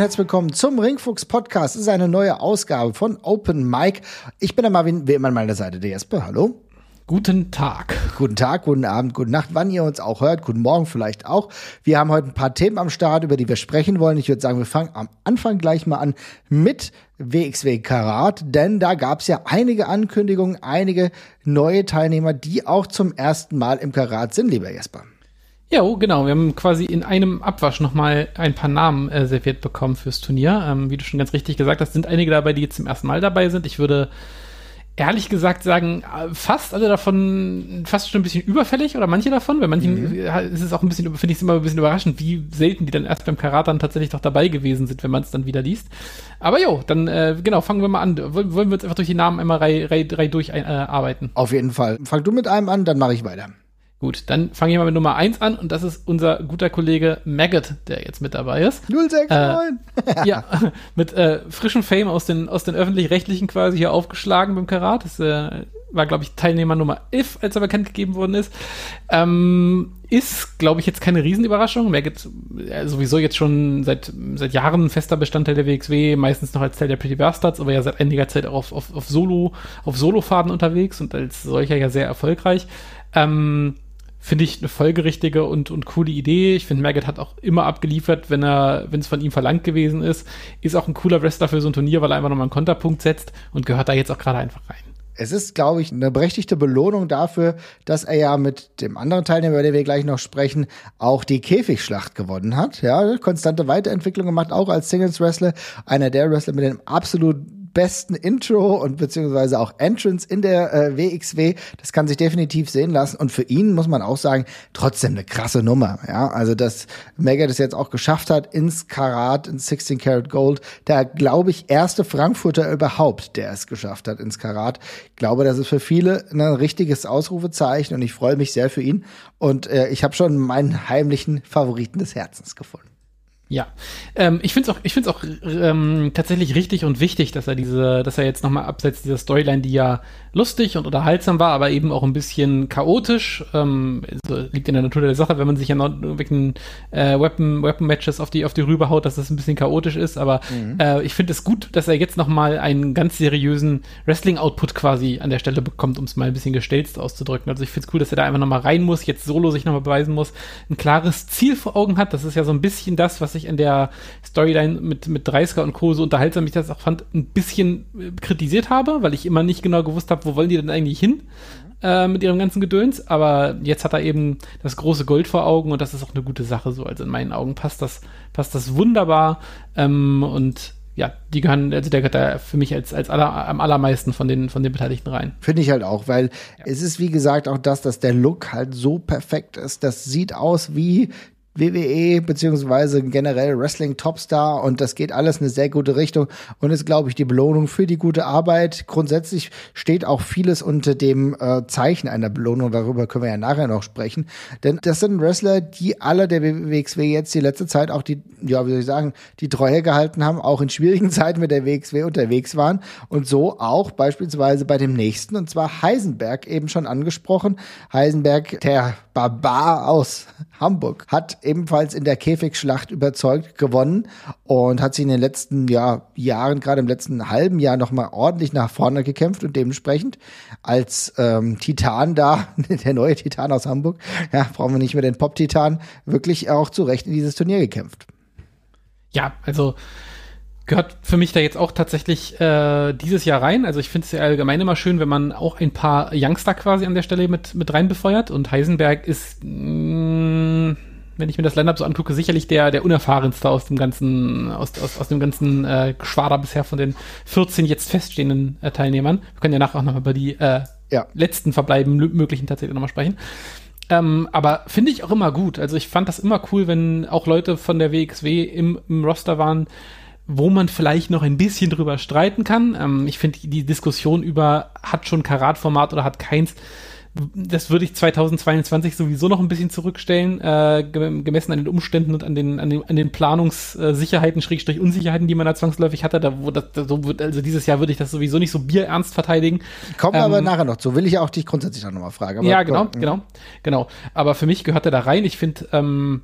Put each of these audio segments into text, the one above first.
herzlich willkommen zum Ringfuchs Podcast. Es ist eine neue Ausgabe von Open Mic. Ich bin der Marvin, wie immer an meiner Seite, der Jesper. Hallo. Guten Tag. Guten Tag, guten Abend, gute Nacht, wann ihr uns auch hört. Guten Morgen vielleicht auch. Wir haben heute ein paar Themen am Start, über die wir sprechen wollen. Ich würde sagen, wir fangen am Anfang gleich mal an mit WXW Karat, denn da gab es ja einige Ankündigungen, einige neue Teilnehmer, die auch zum ersten Mal im Karat sind, lieber Jesper. Ja, oh, genau. Wir haben quasi in einem Abwasch nochmal ein paar Namen äh, serviert bekommen fürs Turnier. Ähm, wie du schon ganz richtig gesagt hast, sind einige dabei, die jetzt zum ersten Mal dabei sind. Ich würde ehrlich gesagt sagen, äh, fast alle davon fast schon ein bisschen überfällig oder manche davon. Bei manchen mhm. ist es auch ein bisschen, finde ich es immer ein bisschen überraschend, wie selten die dann erst beim Karat dann tatsächlich doch dabei gewesen sind, wenn man es dann wieder liest. Aber jo, dann äh, genau, fangen wir mal an. Wollen, wollen wir uns einfach durch die Namen einmal rei, rei, rei durcharbeiten? Äh, Auf jeden Fall. Fang du mit einem an, dann mache ich weiter. Gut, dann fange ich mal mit Nummer 1 an und das ist unser guter Kollege Maggot, der jetzt mit dabei ist. 069! Äh, ja, mit äh, frischem Fame aus den, aus den öffentlich-rechtlichen quasi hier aufgeschlagen beim Karat. Das äh, war, glaube ich, Teilnehmer Nummer 11, als er bekannt gegeben worden ist. Ähm, ist, glaube ich, jetzt keine Riesenüberraschung. Maggot äh, sowieso jetzt schon seit, seit Jahren fester Bestandteil der WXW, meistens noch als Teil der Pretty Bastards, aber ja seit einiger Zeit auch auf, auf, auf Solo, auf Solofaden unterwegs und als solcher ja sehr erfolgreich. Ähm, finde ich eine folgerichtige und, und coole Idee. Ich finde, Maggot hat auch immer abgeliefert, wenn er, wenn es von ihm verlangt gewesen ist. Ist auch ein cooler Wrestler für so ein Turnier, weil er einfach nochmal einen Konterpunkt setzt und gehört da jetzt auch gerade einfach rein. Es ist, glaube ich, eine berechtigte Belohnung dafür, dass er ja mit dem anderen Teilnehmer, über den wir gleich noch sprechen, auch die Käfigschlacht gewonnen hat. Ja, konstante Weiterentwicklung gemacht, auch als Singles Wrestler. Einer der Wrestler mit dem absolut besten Intro und beziehungsweise auch Entrance in der äh, WXW. Das kann sich definitiv sehen lassen. Und für ihn muss man auch sagen, trotzdem eine krasse Nummer. Ja, also dass Mega das jetzt auch geschafft hat ins Karat, ins 16 Karat Gold. Der, glaube ich, erste Frankfurter überhaupt, der es geschafft hat ins Karat. Ich glaube, das ist für viele ein richtiges Ausrufezeichen und ich freue mich sehr für ihn. Und äh, ich habe schon meinen heimlichen Favoriten des Herzens gefunden. Ja, ähm, ich finde es auch, ich find's auch ähm, tatsächlich richtig und wichtig, dass er diese, dass er jetzt nochmal abseits dieser Storyline, die ja lustig und unterhaltsam war, aber eben auch ein bisschen chaotisch, ähm, also liegt in der Natur der Sache, wenn man sich ja noch irgendwelchen äh, Weapon, Weapon Matches auf die auf die Rübe haut, dass das ein bisschen chaotisch ist, aber mhm. äh, ich finde es gut, dass er jetzt nochmal einen ganz seriösen Wrestling-Output quasi an der Stelle bekommt, um es mal ein bisschen gestelzt auszudrücken. Also ich finde es cool, dass er da einfach nochmal rein muss, jetzt solo sich nochmal beweisen muss, ein klares Ziel vor Augen hat. Das ist ja so ein bisschen das, was ich in der Storyline mit, mit Dreisker und Co. so unterhaltsam ich das auch fand, ein bisschen äh, kritisiert habe, weil ich immer nicht genau gewusst habe, wo wollen die denn eigentlich hin äh, mit ihrem ganzen Gedöns. Aber jetzt hat er eben das große Gold vor Augen und das ist auch eine gute Sache so. Also in meinen Augen passt das, passt das wunderbar. Ähm, und ja, die gehören, also der gehört da für mich als, als aller, am allermeisten von den, von den Beteiligten rein. Finde ich halt auch, weil ja. es ist wie gesagt auch das, dass der Look halt so perfekt ist. Das sieht aus wie WWE beziehungsweise generell Wrestling Topstar und das geht alles in eine sehr gute Richtung und ist, glaube ich, die Belohnung für die gute Arbeit. Grundsätzlich steht auch vieles unter dem äh, Zeichen einer Belohnung, darüber können wir ja nachher noch sprechen. Denn das sind Wrestler, die alle der WXW jetzt die letzte Zeit auch die, ja, wie soll ich sagen, die Treue gehalten haben, auch in schwierigen Zeiten mit der WXW unterwegs waren und so auch beispielsweise bei dem nächsten und zwar Heisenberg eben schon angesprochen. Heisenberg, der Barbar aus Hamburg, hat ebenfalls in der Käfigschlacht überzeugt gewonnen und hat sich in den letzten ja, Jahren, gerade im letzten halben Jahr, nochmal ordentlich nach vorne gekämpft und dementsprechend als ähm, Titan da, der neue Titan aus Hamburg, ja, brauchen wir nicht mehr den Pop-Titan, wirklich auch zu Recht in dieses Turnier gekämpft. Ja, also gehört für mich da jetzt auch tatsächlich äh, dieses Jahr rein. Also ich finde es ja allgemein immer schön, wenn man auch ein paar Youngster quasi an der Stelle mit, mit rein befeuert. Und Heisenberg ist, mh, mm, wenn ich mir das Line-Up so angucke, sicherlich der, der unerfahrenste aus dem ganzen, aus, aus, aus dem ganzen äh, Geschwader bisher von den 14 jetzt feststehenden äh, Teilnehmern. Wir können ja nachher auch nochmal über die äh, ja. letzten Verbleiben möglichen tatsächlich nochmal sprechen. Ähm, aber finde ich auch immer gut. Also ich fand das immer cool, wenn auch Leute von der WXW im, im Roster waren, wo man vielleicht noch ein bisschen drüber streiten kann. Ähm, ich finde die Diskussion über hat schon Karatformat oder hat keins das würde ich 2022 sowieso noch ein bisschen zurückstellen, äh, gemessen an den Umständen und an den, an den, an den Planungssicherheiten, Schrägstrich Unsicherheiten, die man da zwangsläufig hatte. Da, wo das, so wird, also dieses Jahr würde ich das sowieso nicht so bierernst verteidigen. Kommen ähm, aber nachher noch zu. Will ich auch dich grundsätzlich auch nochmal fragen. Ja, genau, genau, genau. Aber für mich gehört er da rein. Ich finde, ähm,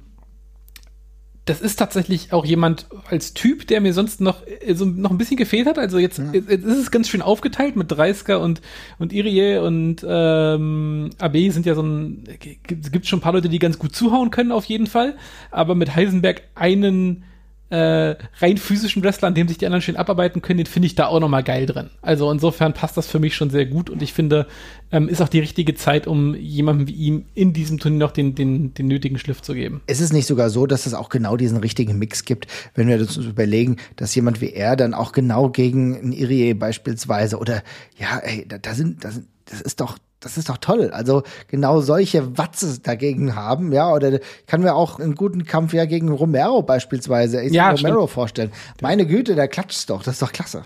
das ist tatsächlich auch jemand als Typ, der mir sonst noch äh, so noch ein bisschen gefehlt hat. Also jetzt, ja. jetzt ist es ganz schön aufgeteilt mit Dreisker und und Irie und ähm, AB sind ja so ein gibt schon ein paar Leute, die ganz gut zuhauen können auf jeden Fall, aber mit Heisenberg einen äh, rein physischen Wrestler, an dem sich die anderen schön abarbeiten können, den finde ich da auch nochmal geil drin. Also insofern passt das für mich schon sehr gut und ich finde, ähm, ist auch die richtige Zeit, um jemandem wie ihm in diesem Turnier noch den, den, den nötigen Schliff zu geben. Ist es nicht sogar so, dass es auch genau diesen richtigen Mix gibt, wenn wir uns überlegen, dass jemand wie er dann auch genau gegen ein Irie beispielsweise oder ja, ey, da, da sind, da sind, das ist doch das ist doch toll. Also genau solche Watze dagegen haben, ja, oder ich kann mir auch einen guten Kampf ja gegen Romero beispielsweise, ja, Romero stimmt. vorstellen. Meine Güte, der klatscht doch, das ist doch klasse.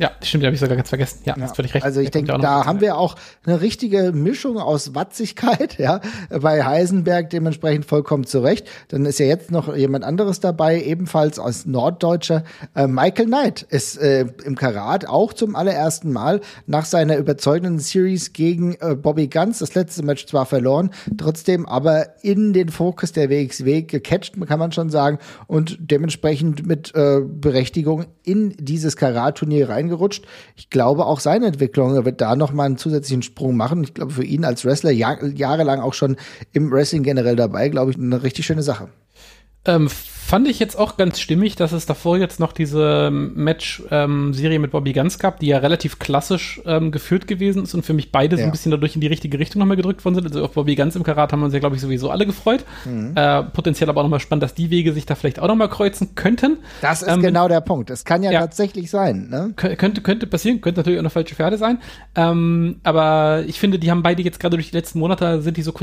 Ja, stimmt, habe ich sogar ganz vergessen. Ja, ja. hast völlig recht. Also ich denke, da haben wir auch eine richtige Mischung aus Watzigkeit, ja, bei Heisenberg dementsprechend vollkommen zurecht. Dann ist ja jetzt noch jemand anderes dabei, ebenfalls aus Norddeutscher. Äh, Michael Knight ist äh, im Karat auch zum allerersten Mal nach seiner überzeugenden Series gegen äh, Bobby Guns, das letzte Match zwar verloren, trotzdem aber in den Fokus der WXW gecatcht, kann man schon sagen, und dementsprechend mit äh, Berechtigung in dieses Karat-Turnier rein reingerutscht. Ich glaube, auch seine Entwicklung, wird da nochmal einen zusätzlichen Sprung machen. Ich glaube, für ihn als Wrestler, jahr, jahrelang auch schon im Wrestling generell dabei, glaube ich, eine richtig schöne Sache. Ähm, fand ich jetzt auch ganz stimmig, dass es davor jetzt noch diese Match-Serie ähm, mit Bobby Guns gab, die ja relativ klassisch ähm, geführt gewesen ist und für mich beide ja. so ein bisschen dadurch in die richtige Richtung nochmal gedrückt worden sind. Also auf Bobby Guns im Karat haben wir uns ja, glaube ich, sowieso alle gefreut. Mhm. Äh, potenziell aber auch nochmal spannend, dass die Wege sich da vielleicht auch nochmal kreuzen könnten. Das ist ähm, genau der Punkt. Es kann ja, ja, tatsächlich sein. Ne? Könnte, könnte passieren, könnte natürlich auch eine falsche Pferde sein. Ähm, aber ich finde, die haben beide jetzt gerade durch die letzten Monate, sind die so,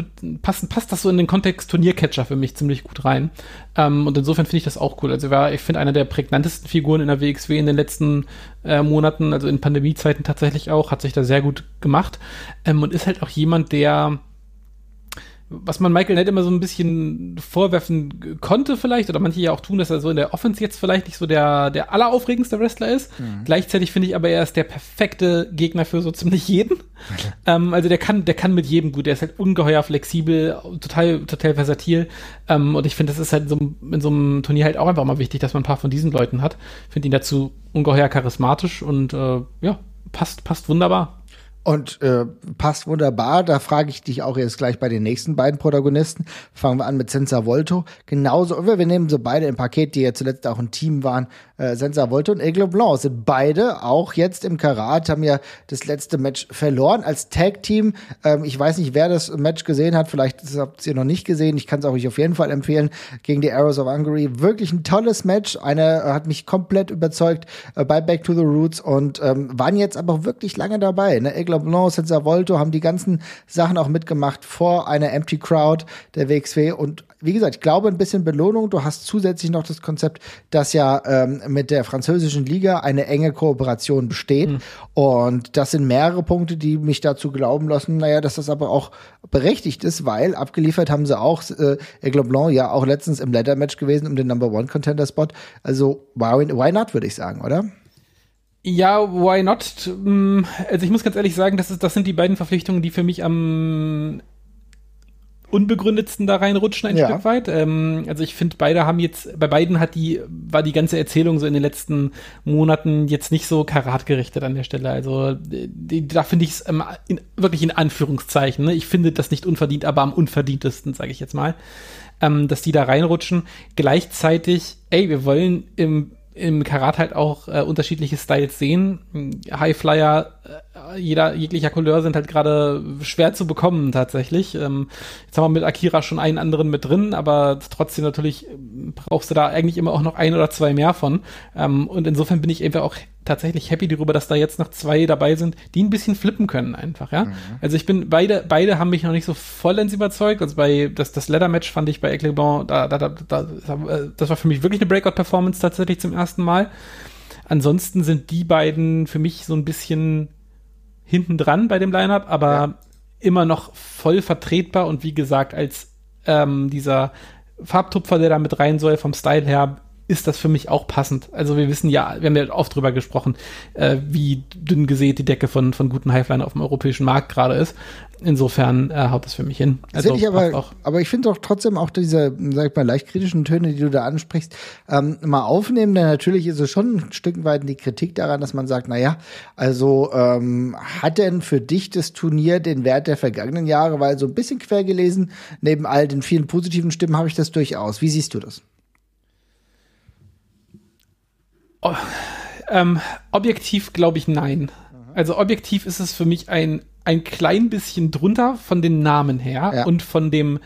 passen, passt das so in den Kontext Turniercatcher für mich ziemlich gut rein. Ähm, und insofern finde ich das auch cool. Also war, ich finde, einer der prägnantesten Figuren in der WXW in den letzten äh, Monaten, also in Pandemiezeiten tatsächlich auch, hat sich da sehr gut gemacht ähm, und ist halt auch jemand, der was man Michael Nett immer so ein bisschen vorwerfen konnte vielleicht, oder manche ja auch tun, dass er so in der Offense jetzt vielleicht nicht so der, der alleraufregendste Wrestler ist. Mhm. Gleichzeitig finde ich aber, er ist der perfekte Gegner für so ziemlich jeden. ähm, also der kann, der kann mit jedem gut. Der ist halt ungeheuer flexibel, total, total versatil. Ähm, und ich finde, das ist halt so, in so einem Turnier halt auch einfach mal wichtig, dass man ein paar von diesen Leuten hat. Finde ihn dazu ungeheuer charismatisch und äh, ja, passt, passt wunderbar. Und äh, passt wunderbar. Da frage ich dich auch jetzt gleich bei den nächsten beiden Protagonisten. Fangen wir an mit Senza Volto. Genauso, wir nehmen so beide im Paket, die ja zuletzt auch ein Team waren. Äh, Senza Volto und Aigle Blanc sind beide auch jetzt im Karat, haben ja das letzte Match verloren als Tag-Team. Ähm, ich weiß nicht, wer das Match gesehen hat. Vielleicht habt ihr noch nicht gesehen. Ich kann es euch auf jeden Fall empfehlen. Gegen die Arrows of Hungary. Wirklich ein tolles Match. Eine hat mich komplett überzeugt äh, bei Back to the Roots und ähm, waren jetzt aber wirklich lange dabei. Ne? Blanc, Senza Volto haben die ganzen Sachen auch mitgemacht vor einer Empty Crowd der WXW. Und wie gesagt, ich glaube, ein bisschen Belohnung. Du hast zusätzlich noch das Konzept, dass ja ähm, mit der französischen Liga eine enge Kooperation besteht. Mhm. Und das sind mehrere Punkte, die mich dazu glauben lassen, naja, dass das aber auch berechtigt ist, weil abgeliefert haben sie auch, äh, Aigle Blanc ja auch letztens im Leather-Match gewesen um den Number One Contender Spot. Also, why, why not, würde ich sagen, oder? Ja, why not? Mm, also ich muss ganz ehrlich sagen, das, ist, das sind die beiden Verpflichtungen, die für mich am unbegründetsten da reinrutschen ein ja. Stück weit. Ähm, also ich finde, beide haben jetzt, bei beiden hat die, war die ganze Erzählung so in den letzten Monaten jetzt nicht so karatgerichtet an der Stelle. Also die, da finde ich es ähm, wirklich in Anführungszeichen. Ne? Ich finde das nicht unverdient, aber am unverdientesten, sage ich jetzt mal, ähm, dass die da reinrutschen. Gleichzeitig, ey, wir wollen im im Karat halt auch äh, unterschiedliche Styles sehen. Highflyer äh, jeder jeglicher Couleur sind halt gerade schwer zu bekommen tatsächlich. Ähm, jetzt haben wir mit Akira schon einen anderen mit drin, aber trotzdem natürlich brauchst du da eigentlich immer auch noch ein oder zwei mehr von. Ähm, und insofern bin ich einfach auch tatsächlich happy darüber, dass da jetzt noch zwei dabei sind, die ein bisschen flippen können einfach, ja. Mhm. Also ich bin, beide, beide haben mich noch nicht so vollends überzeugt. Also bei, das, das Leather-Match fand ich bei Eclebon, da, da, da, da, das war für mich wirklich eine Breakout-Performance tatsächlich zum ersten Mal. Ansonsten sind die beiden für mich so ein bisschen hinten dran bei dem Lineup, aber ja. immer noch voll vertretbar und wie gesagt, als ähm, dieser Farbtupfer, der da mit rein soll, vom Style her, ist das für mich auch passend. Also wir wissen ja, wir haben ja oft drüber gesprochen, äh, wie dünn gesät die Decke von, von guten Highflyer auf dem europäischen Markt gerade ist. Insofern äh, haut das für mich hin. Also, ich aber, aber ich finde doch trotzdem auch diese, sag ich mal, leicht kritischen Töne, die du da ansprichst, ähm, mal aufnehmen, denn natürlich ist es schon ein Stück weit die Kritik daran, dass man sagt, na ja, also ähm, hat denn für dich das Turnier den Wert der vergangenen Jahre, weil so ein bisschen quer gelesen, neben all den vielen positiven Stimmen habe ich das durchaus. Wie siehst du das? Oh, ähm, objektiv glaube ich nein. Also objektiv ist es für mich ein, ein klein bisschen drunter von den Namen her ja. und von dem,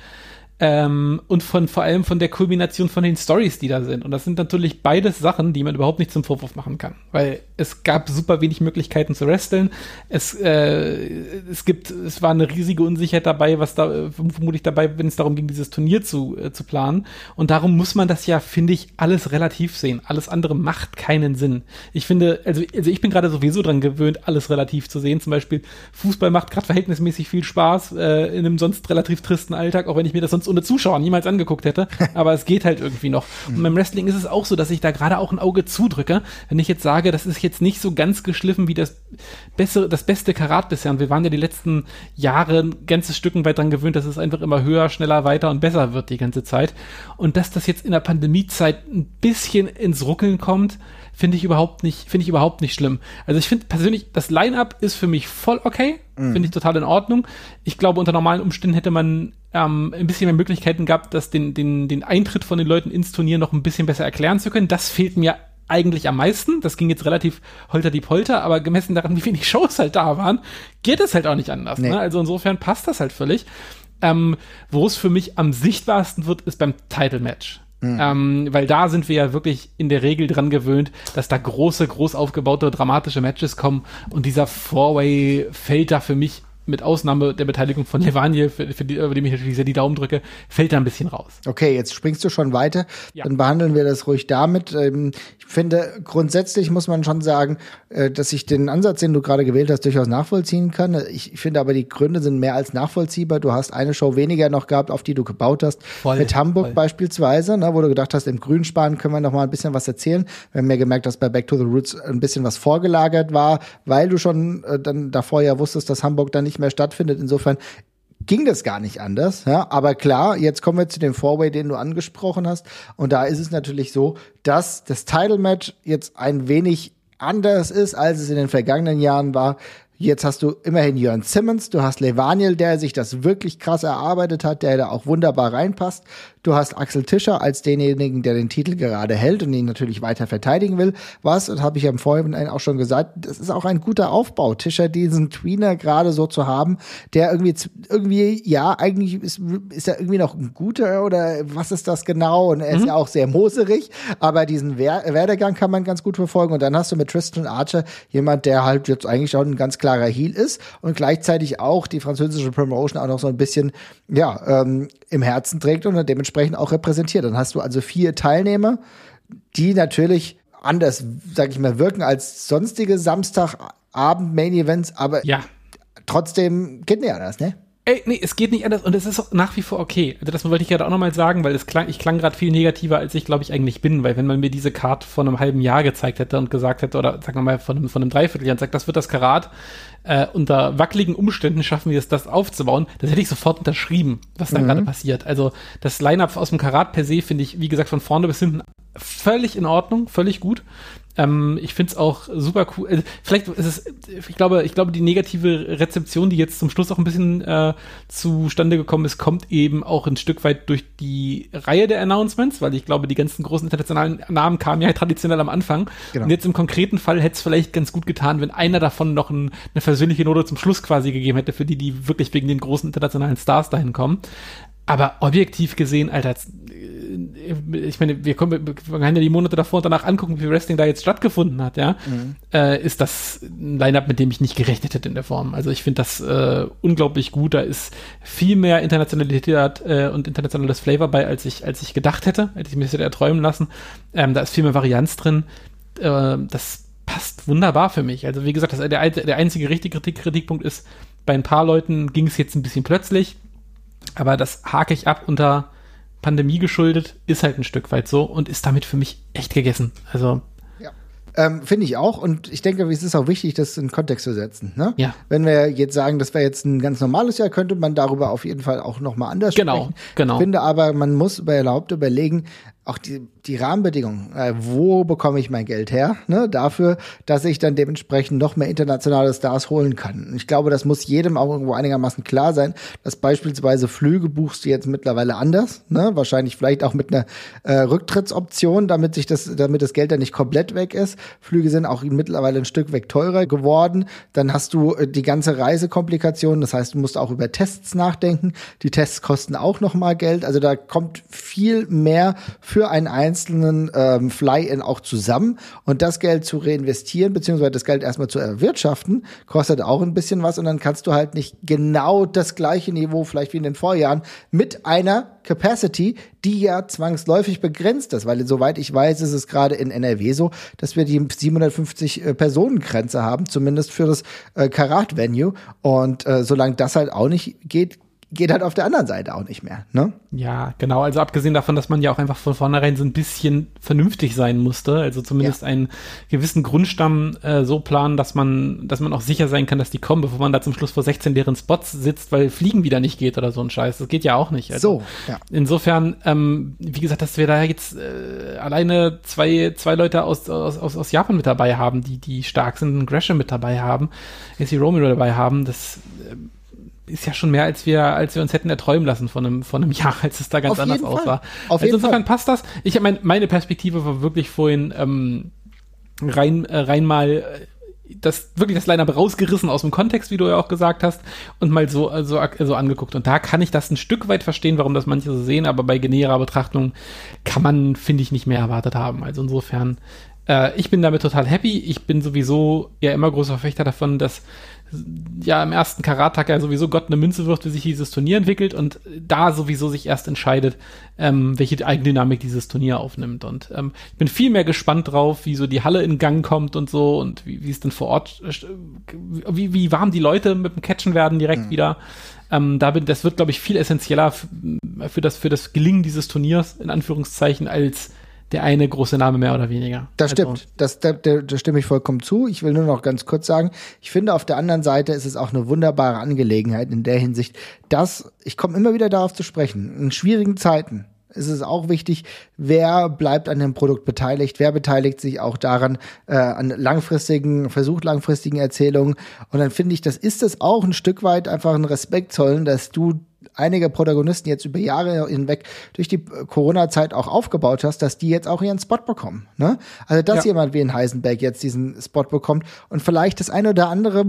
ähm, und von vor allem von der Kulmination von den Stories, die da sind. Und das sind natürlich beides Sachen, die man überhaupt nicht zum Vorwurf machen kann. Weil es gab super wenig Möglichkeiten zu wresteln. Es, äh, es gibt, es war eine riesige Unsicherheit dabei, was da vermutlich dabei, wenn es darum ging, dieses Turnier zu, äh, zu planen. Und darum muss man das ja, finde ich, alles relativ sehen. Alles andere macht keinen Sinn. Ich finde, also, also ich bin gerade sowieso dran gewöhnt, alles relativ zu sehen. Zum Beispiel Fußball macht gerade verhältnismäßig viel Spaß äh, in einem sonst relativ tristen Alltag, auch wenn ich mir das sonst ohne Zuschauer niemals angeguckt hätte. Aber es geht halt irgendwie noch. Und beim Wrestling ist es auch so, dass ich da gerade auch ein Auge zudrücke. Wenn ich jetzt sage, das ist jetzt nicht so ganz geschliffen wie das bessere, das beste Karat bisher. Und wir waren ja die letzten Jahre ein ganzes Stücken weit dran gewöhnt, dass es einfach immer höher, schneller, weiter und besser wird die ganze Zeit. Und dass das jetzt in der Pandemiezeit ein bisschen ins Ruckeln kommt, finde ich überhaupt nicht, finde ich überhaupt nicht schlimm. Also ich finde persönlich, das Line-up ist für mich voll okay, mhm. finde ich total in Ordnung. Ich glaube, unter normalen Umständen hätte man ähm, ein bisschen mehr Möglichkeiten gehabt, das den, den, den Eintritt von den Leuten ins Turnier noch ein bisschen besser erklären zu können. Das fehlt mir eigentlich am meisten. Das ging jetzt relativ holter die Polter, aber gemessen daran, wie wenig Shows halt da waren, geht es halt auch nicht anders. Nee. Ne? Also insofern passt das halt völlig. Ähm, Wo es für mich am sichtbarsten wird, ist beim Title Match. Mhm. Ähm, weil da sind wir ja wirklich in der Regel dran gewöhnt, dass da große, groß aufgebaute, dramatische Matches kommen und dieser Four-Way fällt da für mich mit Ausnahme der Beteiligung von Levanje, für, für die, über die ich natürlich sehr die Daumen drücke, fällt da ein bisschen raus. Okay, jetzt springst du schon weiter. Ja. Dann behandeln wir das ruhig damit. Ähm, ich finde, grundsätzlich muss man schon sagen, äh, dass ich den Ansatz, den du gerade gewählt hast, durchaus nachvollziehen kann. Ich finde aber, die Gründe sind mehr als nachvollziehbar. Du hast eine Show weniger noch gehabt, auf die du gebaut hast. Voll, mit Hamburg voll. beispielsweise, ne, wo du gedacht hast, im Grünsparen können wir noch mal ein bisschen was erzählen. Wir haben ja gemerkt, dass bei Back to the Roots ein bisschen was vorgelagert war, weil du schon äh, dann davor ja wusstest, dass Hamburg dann nicht mehr stattfindet. Insofern ging das gar nicht anders. Ja? Aber klar, jetzt kommen wir zu dem Four-Way, den du angesprochen hast. Und da ist es natürlich so, dass das Title-Match jetzt ein wenig anders ist, als es in den vergangenen Jahren war. Jetzt hast du immerhin Jörn Simmons, du hast Levaniel, der sich das wirklich krass erarbeitet hat, der da auch wunderbar reinpasst. Du hast Axel Tischer als denjenigen, der den Titel gerade hält und ihn natürlich weiter verteidigen will. Was, das habe ich ja im Vorhinein auch schon gesagt, das ist auch ein guter Aufbau, Tischer diesen Tweener gerade so zu haben, der irgendwie, irgendwie, ja, eigentlich ist, ist er irgendwie noch ein guter oder was ist das genau? Und er ist mhm. ja auch sehr moserig, aber diesen Werdegang kann man ganz gut verfolgen. Und dann hast du mit Tristan Archer jemand, der halt jetzt eigentlich auch ein ganz klarer Heel ist und gleichzeitig auch die französische Promotion auch noch so ein bisschen, ja, ähm, im Herzen trägt und dementsprechend dementsprechend auch repräsentiert. Dann hast du also vier Teilnehmer, die natürlich anders, sag ich mal, wirken als sonstige Samstagabend-Main-Events, aber ja. trotzdem geht nicht anders, ne? Ey, nee, es geht nicht anders und es ist auch nach wie vor okay. Also das wollte ich ja auch nochmal sagen, weil es klang, ich klang gerade viel negativer, als ich glaube ich eigentlich bin, weil wenn man mir diese Card von einem halben Jahr gezeigt hätte und gesagt hätte, oder sagen wir mal von einem, von einem Dreivierteljahr und sagt, das wird das Karat, äh, unter wackeligen Umständen schaffen wir es, das aufzubauen, das hätte ich sofort unterschrieben, was da mhm. gerade passiert. Also das Line-Up aus dem Karat per se finde ich, wie gesagt, von vorne bis hinten völlig in Ordnung, völlig gut. Ähm, ich finde es auch super cool. Also, vielleicht ist es, ich glaube, ich glaube, die negative Rezeption, die jetzt zum Schluss auch ein bisschen äh, zustande gekommen ist, kommt eben auch ein Stück weit durch die Reihe der Announcements, weil ich glaube, die ganzen großen internationalen Namen kamen ja traditionell am Anfang. Genau. Und jetzt im konkreten Fall hätte es vielleicht ganz gut getan, wenn einer davon noch ein, eine versöhnliche Note zum Schluss quasi gegeben hätte, für die, die wirklich wegen den großen internationalen Stars dahin kommen. Aber objektiv gesehen, Alter, ich meine, wir, kommen, wir können ja die Monate davor und danach angucken, wie Wrestling da jetzt stattgefunden hat, ja, mhm. äh, ist das ein Line-Up, mit dem ich nicht gerechnet hätte in der Form. Also ich finde das äh, unglaublich gut. Da ist viel mehr Internationalität äh, und internationales Flavor bei, als ich, als ich gedacht hätte. Hätte ich mir das erträumen lassen. Ähm, da ist viel mehr Varianz drin. Äh, das passt wunderbar für mich. Also wie gesagt, das, der, der einzige richtige Kritik, Kritikpunkt ist, Bei ein paar Leuten ging es jetzt ein bisschen plötzlich, aber das hake ich ab unter Pandemie geschuldet, ist halt ein Stück weit so und ist damit für mich echt gegessen. Also ähm, Finde ich auch. Und ich denke, es ist auch wichtig, das in Kontext zu setzen. Ne? Ja. Wenn wir jetzt sagen, das wäre jetzt ein ganz normales Jahr, könnte man darüber auf jeden Fall auch noch mal anders genau, sprechen. Genau. Ich finde aber, man muss überhaupt überlegen, auch die, die Rahmenbedingungen, äh, wo bekomme ich mein Geld her, ne, dafür, dass ich dann dementsprechend noch mehr internationale Stars holen kann. Ich glaube, das muss jedem auch irgendwo einigermaßen klar sein, dass beispielsweise Flüge buchst du jetzt mittlerweile anders, ne, wahrscheinlich vielleicht auch mit einer äh, Rücktrittsoption, damit sich das, damit das Geld dann nicht komplett weg ist. Flüge sind auch mittlerweile ein Stück weg teurer geworden. Dann hast du äh, die ganze Reisekomplikation, das heißt, du musst auch über Tests nachdenken. Die Tests kosten auch noch mal Geld, also da kommt viel mehr für einen einzelnen ähm, Fly-In auch zusammen. Und das Geld zu reinvestieren, beziehungsweise das Geld erstmal zu erwirtschaften, kostet auch ein bisschen was. Und dann kannst du halt nicht genau das gleiche Niveau, vielleicht wie in den Vorjahren, mit einer Capacity, die ja zwangsläufig begrenzt ist, weil soweit ich weiß, ist es gerade in NRW so, dass wir die 750 äh, haben, zumindest für das äh, Karat Venue und äh, solange das halt auch nicht geht, geht halt auf der anderen Seite auch nicht mehr. Ne? Ja, genau. Also abgesehen davon, dass man ja auch einfach von vornherein so ein bisschen vernünftig sein musste, also zumindest ja. einen gewissen Grundstamm äh, so planen, dass man, dass man auch sicher sein kann, dass die kommen, bevor man da zum Schluss vor 16 leeren Spots sitzt, weil Fliegen wieder nicht geht oder so ein Scheiß. Das geht ja auch nicht. Also, so, ja. Insofern, ähm, wie gesagt, dass wir da jetzt äh, alleine zwei, zwei Leute aus, aus, aus, aus Japan mit dabei haben, die, die stark sind, Gresham mit dabei haben, AC Romero dabei haben, das äh, ist ja schon mehr, als wir, als wir uns hätten erträumen lassen von einem, von einem Jahr, als es da ganz Auf anders aussah. Auf also insofern Fall. passt das. Ich meine, meine Perspektive war wirklich vorhin ähm, rein, äh, rein mal äh, das wirklich das Line-Up rausgerissen aus dem Kontext, wie du ja auch gesagt hast, und mal so, so, so angeguckt. Und da kann ich das ein Stück weit verstehen, warum das manche so sehen, aber bei generer Betrachtung kann man, finde ich, nicht mehr erwartet haben. Also insofern, äh, ich bin damit total happy. Ich bin sowieso ja immer großer Verfechter davon, dass ja im ersten Karatak ja sowieso Gott eine Münze wirft, wie sich dieses Turnier entwickelt und da sowieso sich erst entscheidet, ähm, welche Eigendynamik dieses Turnier aufnimmt. Und ähm, ich bin viel mehr gespannt drauf, wie so die Halle in Gang kommt und so und wie, wie es denn vor Ort, äh, wie, wie warm die Leute mit dem Catchen werden direkt mhm. wieder. Ähm, da bin, das wird, glaube ich, viel essentieller für das, für das Gelingen dieses Turniers, in Anführungszeichen, als der eine große Name mehr oder weniger. Das also, stimmt. Das, da, da, da stimme ich vollkommen zu. Ich will nur noch ganz kurz sagen, ich finde auf der anderen Seite ist es auch eine wunderbare Angelegenheit in der Hinsicht, dass, ich komme immer wieder darauf zu sprechen, in schwierigen Zeiten ist es auch wichtig, wer bleibt an dem Produkt beteiligt, wer beteiligt sich auch daran, äh, an langfristigen, versucht langfristigen Erzählungen. Und dann finde ich, das ist es auch ein Stück weit einfach ein Respekt zollen, dass du einige Protagonisten jetzt über Jahre hinweg durch die Corona-Zeit auch aufgebaut hast, dass die jetzt auch ihren Spot bekommen. Ne? Also dass ja. jemand wie ein Heisenberg jetzt diesen Spot bekommt und vielleicht das eine oder andere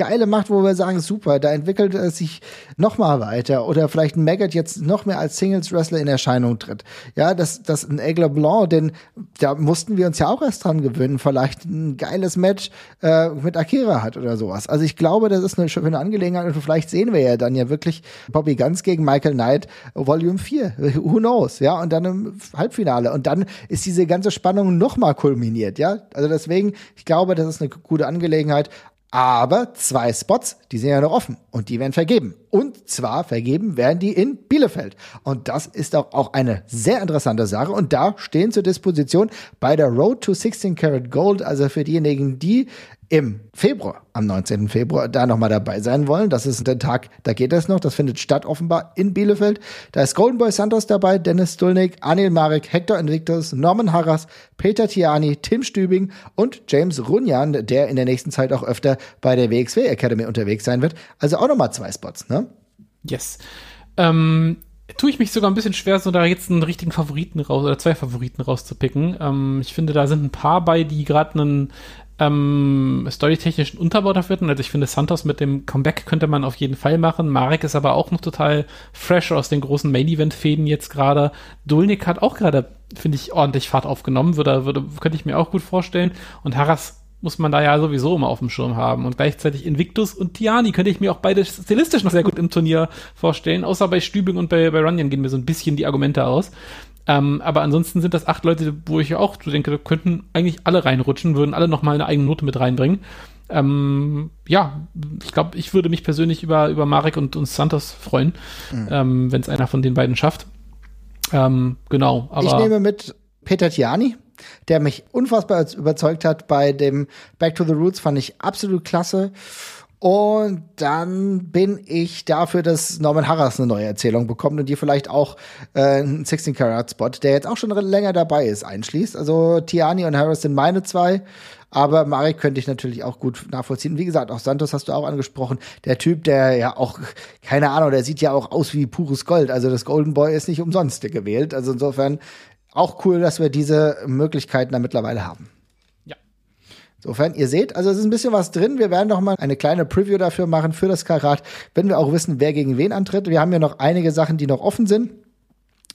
Geile macht, wo wir sagen, super, da entwickelt es sich noch mal weiter oder vielleicht ein Maggot jetzt noch mehr als Singles-Wrestler in Erscheinung tritt. Ja, das, das ein Aigle Blanc, denn da mussten wir uns ja auch erst dran gewöhnen, vielleicht ein geiles Match äh, mit Akira hat oder sowas. Also ich glaube, das ist eine schöne Angelegenheit und vielleicht sehen wir ja dann ja wirklich Bobby Guns gegen Michael Knight Volume 4. Who knows? Ja, und dann im Halbfinale und dann ist diese ganze Spannung noch mal kulminiert, ja? Also deswegen, ich glaube, das ist eine gute Angelegenheit. Aber zwei Spots, die sind ja noch offen und die werden vergeben. Und zwar vergeben werden die in Bielefeld. Und das ist auch, auch eine sehr interessante Sache. Und da stehen zur Disposition bei der Road to 16 Karat Gold, also für diejenigen, die im Februar, am 19. Februar, da nochmal dabei sein wollen. Das ist der Tag, da geht das noch. Das findet statt offenbar in Bielefeld. Da ist Golden Boy Santos dabei, Dennis Stulnik, Anil Marek, Hector Invictus, Norman Harras, Peter Tiani, Tim Stübing und James Runyan, der in der nächsten Zeit auch öfter bei der WXW Academy unterwegs sein wird. Also auch nochmal zwei Spots, ne? Yes. Ähm, tue ich mich sogar ein bisschen schwer, so da jetzt einen richtigen Favoriten raus oder zwei Favoriten rauszupicken. Ähm, ich finde, da sind ein paar bei, die gerade einen ähm, storytechnischen Unterbau dafür hatten. Also ich finde, Santos mit dem Comeback könnte man auf jeden Fall machen. Marek ist aber auch noch total fresh aus den großen Main-Event-Fäden jetzt gerade. Dulnik hat auch gerade, finde ich, ordentlich Fahrt aufgenommen. Würde, würde, könnte ich mir auch gut vorstellen. Und Harras muss man da ja sowieso immer auf dem Schirm haben. Und gleichzeitig Invictus und Tiani könnte ich mir auch beide stilistisch noch sehr gut im Turnier vorstellen. Außer bei Stübing und bei, bei Runyon gehen mir so ein bisschen die Argumente aus. Ähm, aber ansonsten sind das acht Leute, wo ich auch denke, da könnten eigentlich alle reinrutschen, würden alle nochmal eine eigene Note mit reinbringen. ähm, ja, ich glaube, ich würde mich persönlich über, über Marek und, und Santos freuen, mhm. ähm, wenn es einer von den beiden schafft. Ähm, genau. Aber ich nehme mit Peter Tiani, der mich unfassbar überzeugt hat bei dem Back to the Roots, fand ich absolut klasse. Und dann bin ich dafür, dass Norman Harras eine neue Erzählung bekommt und die vielleicht auch äh, einen 16 Karat Spot, der jetzt auch schon länger dabei ist, einschließt. Also Tiani und Harris sind meine zwei. Aber Marek könnte ich natürlich auch gut nachvollziehen. Wie gesagt, auch Santos hast du auch angesprochen. Der Typ, der ja auch, keine Ahnung, der sieht ja auch aus wie pures Gold. Also das Golden Boy ist nicht umsonst gewählt. Also insofern auch cool, dass wir diese Möglichkeiten da mittlerweile haben. Insofern, ihr seht, also es ist ein bisschen was drin. Wir werden noch mal eine kleine Preview dafür machen für das Karat, wenn wir auch wissen, wer gegen wen antritt. Wir haben ja noch einige Sachen, die noch offen sind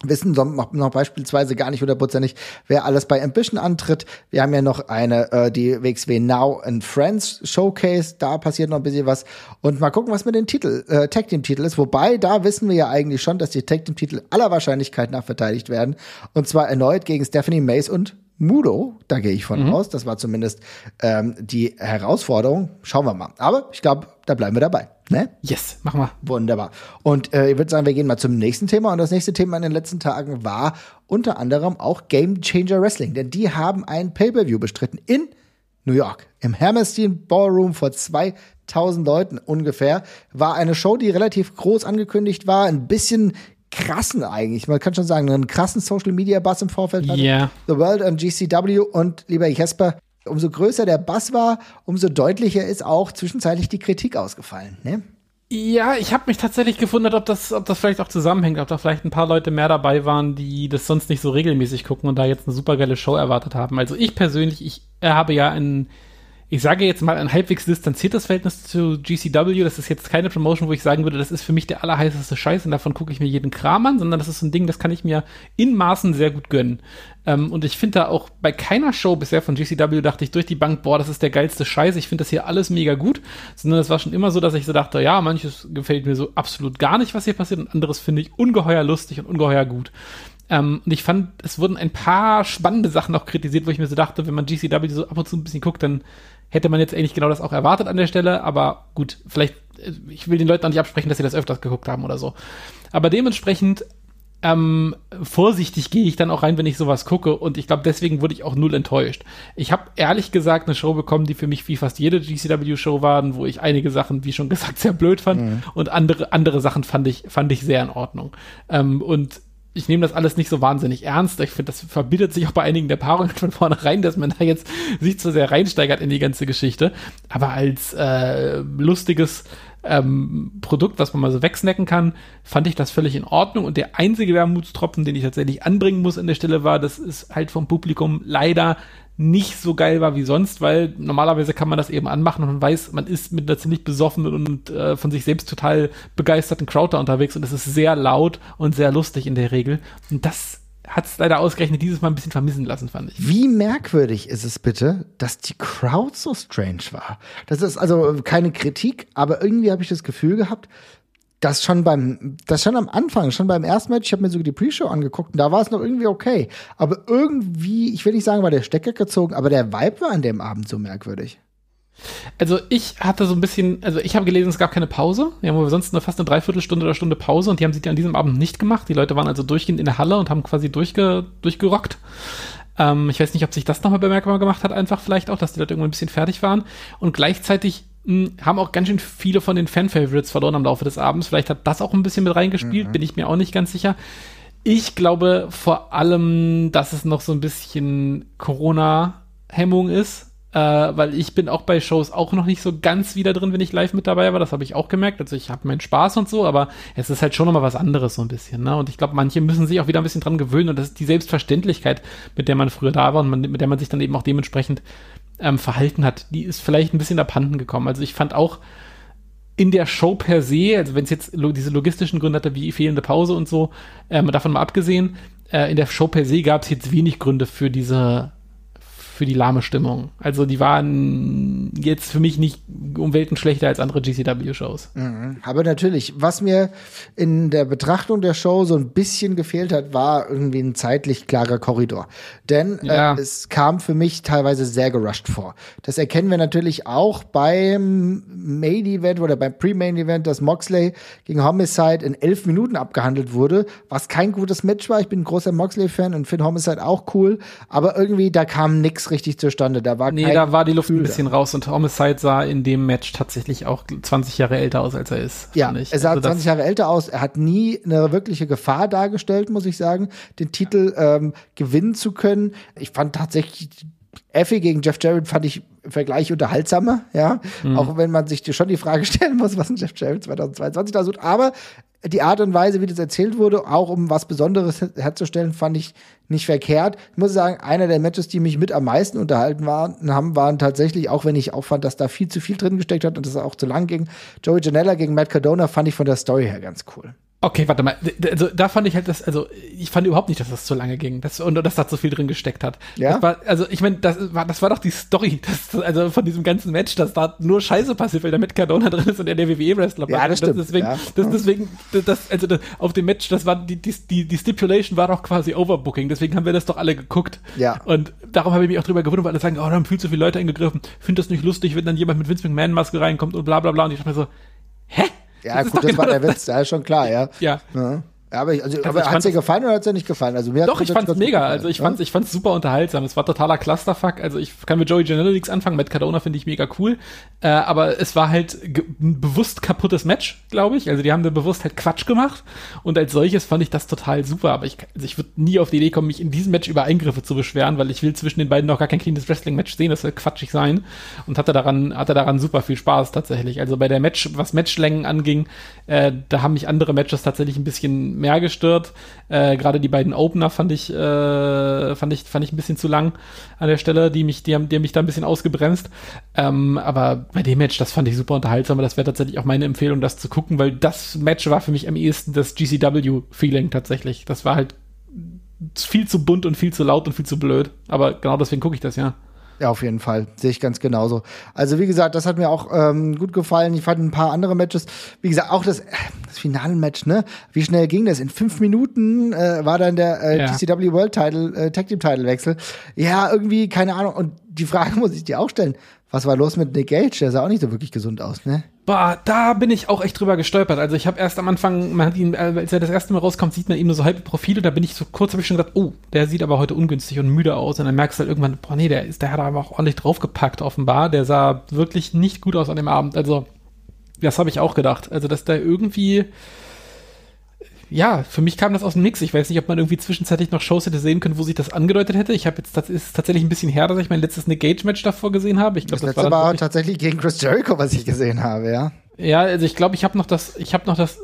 wissen noch, noch beispielsweise gar nicht hundertprozentig, wer alles bei Ambition antritt. Wir haben ja noch eine, äh, die WXW Now and Friends Showcase, da passiert noch ein bisschen was. Und mal gucken, was mit dem Titel, äh, Tag Team Titel ist. Wobei, da wissen wir ja eigentlich schon, dass die Tag Team Titel aller Wahrscheinlichkeit nach verteidigt werden. Und zwar erneut gegen Stephanie Mace und Mudo, da gehe ich von mhm. aus. Das war zumindest ähm, die Herausforderung. Schauen wir mal. Aber ich glaube, da bleiben wir dabei. Ne? Yes, machen wir. Wunderbar. Und äh, ich würde sagen, wir gehen mal zum nächsten Thema. Und das nächste Thema in den letzten Tagen war unter anderem auch Game Changer Wrestling. Denn die haben ein Pay-Per-View bestritten in New York. Im Hammerstein Ballroom vor 2000 Leuten ungefähr. War eine Show, die relativ groß angekündigt war. Ein bisschen krassen eigentlich, man kann schon sagen, einen krassen Social Media Bass im Vorfeld hatte. Yeah. The World und GCW und lieber Jesper, umso größer der Bass war, umso deutlicher ist auch zwischenzeitlich die Kritik ausgefallen, ne? Ja, ich habe mich tatsächlich gewundert, ob das, ob das vielleicht auch zusammenhängt, ob da vielleicht ein paar Leute mehr dabei waren, die das sonst nicht so regelmäßig gucken und da jetzt eine supergeile Show erwartet haben. Also ich persönlich, ich habe ja ein ich sage jetzt mal ein halbwegs distanziertes Verhältnis zu GCW. Das ist jetzt keine Promotion, wo ich sagen würde, das ist für mich der allerheißeste Scheiß und davon gucke ich mir jeden Kram an, sondern das ist ein Ding, das kann ich mir in Maßen sehr gut gönnen. Ähm, und ich finde da auch bei keiner Show bisher von GCW dachte ich durch die Bank, boah, das ist der geilste Scheiß, ich finde das hier alles mega gut, sondern es war schon immer so, dass ich so dachte, ja, manches gefällt mir so absolut gar nicht, was hier passiert und anderes finde ich ungeheuer lustig und ungeheuer gut. Ähm, und ich fand, es wurden ein paar spannende Sachen auch kritisiert, wo ich mir so dachte, wenn man GCW so ab und zu ein bisschen guckt, dann hätte man jetzt eigentlich genau das auch erwartet an der Stelle, aber gut, vielleicht, äh, ich will den Leuten auch nicht absprechen, dass sie das öfters geguckt haben oder so. Aber dementsprechend ähm, vorsichtig gehe ich dann auch rein, wenn ich sowas gucke und ich glaube, deswegen wurde ich auch null enttäuscht. Ich habe ehrlich gesagt eine Show bekommen, die für mich wie fast jede GCW-Show waren, wo ich einige Sachen, wie schon gesagt, sehr blöd fand mhm. und andere, andere Sachen fand ich, fand ich sehr in Ordnung. Ähm, und ich nehme das alles nicht so wahnsinnig ernst. Ich finde, das verbietet sich auch bei einigen der Paarungen von vornherein, dass man da jetzt sich zu sehr reinsteigert in die ganze Geschichte. Aber als äh, lustiges ähm, Produkt, was man mal so wegsnacken kann, fand ich das völlig in Ordnung. Und der einzige Wermutstropfen, den ich tatsächlich anbringen muss an der Stelle war, das ist halt vom Publikum leider nicht so geil war wie sonst, weil normalerweise kann man das eben anmachen und man weiß, man ist mit einer ziemlich besoffenen und äh, von sich selbst total begeisterten Crowd da unterwegs und es ist sehr laut und sehr lustig in der Regel. Und das hat es leider ausgerechnet dieses Mal ein bisschen vermissen lassen, fand ich. Wie merkwürdig ist es bitte, dass die Crowd so strange war? Das ist also keine Kritik, aber irgendwie habe ich das Gefühl gehabt, das schon beim, das schon am Anfang, schon beim ersten Match, ich habe mir sogar die Pre-Show angeguckt und da war es noch irgendwie okay. Aber irgendwie, ich will nicht sagen, war der Stecker gezogen, aber der Vibe war an dem Abend so merkwürdig. Also ich hatte so ein bisschen, also ich habe gelesen, es gab keine Pause. Wir haben sonst nur fast eine Dreiviertelstunde oder Stunde Pause und die haben sie an diesem Abend nicht gemacht. Die Leute waren also durchgehend in der Halle und haben quasi durchge, durchgerockt. Ähm, ich weiß nicht, ob sich das nochmal bemerkbar gemacht hat, einfach vielleicht auch, dass die Leute irgendwann ein bisschen fertig waren. Und gleichzeitig mh, hm, haben auch ganz schön viele von den Fan-Favorites verloren am Laufe des Abends. Vielleicht hat das auch ein bisschen mit reingespielt, mhm. bin ich mir auch nicht ganz sicher. Ich glaube vor allem, dass es noch so ein bisschen Corona-Hemmung ist äh, weil ich bin auch bei Shows auch noch nicht so ganz wieder drin, wenn ich live mit dabei war. Das habe ich auch gemerkt. Also ich habe meinen Spaß und so, aber es ist halt schon nochmal was anderes so ein bisschen. Ne? Und ich glaube, manche müssen sich auch wieder ein bisschen dran gewöhnen und das ist die Selbstverständlichkeit, mit der man früher da war und man, mit der man sich dann eben auch dementsprechend ähm, verhalten hat, die ist vielleicht ein bisschen abhanden gekommen. Also ich fand auch in der Show per se, also wenn es jetzt lo diese logistischen Gründe hatte, wie fehlende Pause und so, ähm, davon mal abgesehen, äh, in der Show per se gab es jetzt wenig Gründe für diese für die lahme Stimmung. Also die waren jetzt für mich nicht um Welten schlechter als andere GCW-Shows. Mhm. Aber natürlich, was mir in der Betrachtung der Show so ein bisschen gefehlt hat, war irgendwie ein zeitlich klarer Korridor. Denn äh, ja. äh, es kam für mich teilweise sehr gerusht vor. Das erkennen wir natürlich auch beim Main Event oder beim Pre-Main Event, dass Moxley gegen Homicide in elf Minuten abgehandelt wurde, was kein gutes Match war. Ich bin ein großer Moxley-Fan und finde Homicide auch cool. Aber irgendwie, da kam nichts richtig zustande. Da war nee, da war die Luft Gefühl ein bisschen raus und Homicide sah in dem Match tatsächlich auch 20 Jahre älter aus, als er ist. Ja, er sah also 20 Jahre älter aus. Er hat nie eine wirkliche Gefahr dargestellt, muss ich sagen, den Titel ähm, gewinnen zu können. Ich fand tatsächlich Effie gegen Jeff Jarrett fand ich im Vergleich unterhaltsamer, ja. Mhm. Auch wenn man sich schon die Frage stellen muss, was ein Jeff Jarrett 2022 da tut. Aber die Art und Weise, wie das erzählt wurde, auch um was Besonderes herzustellen, fand ich nicht verkehrt. Ich muss sagen, einer der Matches, die mich mit am meisten unterhalten waren, haben, waren tatsächlich, auch wenn ich auch fand, dass da viel zu viel drin gesteckt hat und es auch zu lang ging, Joey Janella gegen Matt Cardona fand ich von der Story her ganz cool. Okay, warte mal. Also da fand ich halt das, also ich fand überhaupt nicht, dass das zu lange ging das, und dass da zu viel drin gesteckt hat. Ja. War, also ich meine, das war, das war doch die Story, das, also von diesem ganzen Match, dass da nur Scheiße passiert, weil da mit Cardona drin ist und er der WWE-Wrestler Ja, das stimmt. Deswegen, ja. Das, deswegen, das, also das, auf dem Match, das war die, die, die Stipulation war doch quasi Overbooking, deswegen haben wir das doch alle geguckt. Ja. Und darum habe ich mich auch drüber gewundert, weil alle sagen, oh, da haben viel zu viele Leute eingegriffen, finde das nicht lustig, wenn dann jemand mit Vince McMahon-Maske reinkommt und bla bla bla. Und ich dachte mir so, hä? Ja, das gut, das genau war der Witz, ja, ist schon klar, ja. Ja. ja. Ja, aber, ich, also, also hat es dir gefallen oder hat es dir nicht gefallen? Also mir Doch, ich fand es mega. Also ich fand es ich fand's super unterhaltsam. Es war totaler Clusterfuck. Also ich kann mit Joey Janela nichts anfangen. Matt Cardona finde ich mega cool. Äh, aber es war halt ein bewusst kaputtes Match, glaube ich. Also die haben da bewusst halt Quatsch gemacht. Und als solches fand ich das total super. Aber ich, also ich würde nie auf die Idee kommen, mich in diesem Match über Eingriffe zu beschweren, weil ich will zwischen den beiden noch gar kein cleanes Wrestling-Match sehen. Das soll quatschig sein. Und hatte daran, hatte daran super viel Spaß tatsächlich. Also bei der Match, was Matchlängen anging, äh, da haben mich andere Matches tatsächlich ein bisschen mehr gestört. Äh, Gerade die beiden Opener fand ich, äh, fand ich, fand ich ein bisschen zu lang an der Stelle, die mich, die haben, die haben mich da ein bisschen ausgebremst. Ähm, aber bei dem Match, das fand ich super unterhaltsam. Das wäre tatsächlich auch meine Empfehlung, das zu gucken, weil das Match war für mich am ehesten das GCW-Feeling tatsächlich. Das war halt viel zu bunt und viel zu laut und viel zu blöd. Aber genau deswegen gucke ich das ja. Ja, auf jeden Fall. Sehe ich ganz genauso. Also, wie gesagt, das hat mir auch ähm, gut gefallen. Ich fand ein paar andere Matches. Wie gesagt, auch das, das Finalmatch, ne? Wie schnell ging das? In fünf Minuten äh, war dann der äh, ja. TCW World Title, äh, Tag Team Title Wechsel. Ja, irgendwie, keine Ahnung. Und die Frage muss ich dir auch stellen. Was war los mit Nick Gage? Der sah auch nicht so wirklich gesund aus, ne? Boah, da bin ich auch echt drüber gestolpert. Also ich habe erst am Anfang, man hat ihn, äh, als er das erste Mal rauskommt, sieht man ihm nur so halbe Profile. Da bin ich so kurz, habe ich schon gedacht, oh, der sieht aber heute ungünstig und müde aus. Und dann merkst du halt irgendwann, boah, nee, der ist, der hat aber auch ordentlich draufgepackt offenbar. Der sah wirklich nicht gut aus an dem Abend. Also das habe ich auch gedacht. Also dass der irgendwie ja, für mich kam das aus dem Nix. Ich weiß nicht, ob man irgendwie zwischenzeitlich noch Shows hätte sehen können, wo sich das angedeutet hätte. Ich habe jetzt, das ist tatsächlich ein bisschen her, dass ich mein letztes Nick Gage Match davor gesehen habe. Ich glaube, das, das letzte war, war tatsächlich gegen Chris Jericho, was ich gesehen habe, ja. Ja, also ich glaube, ich habe noch das, ich habe noch das.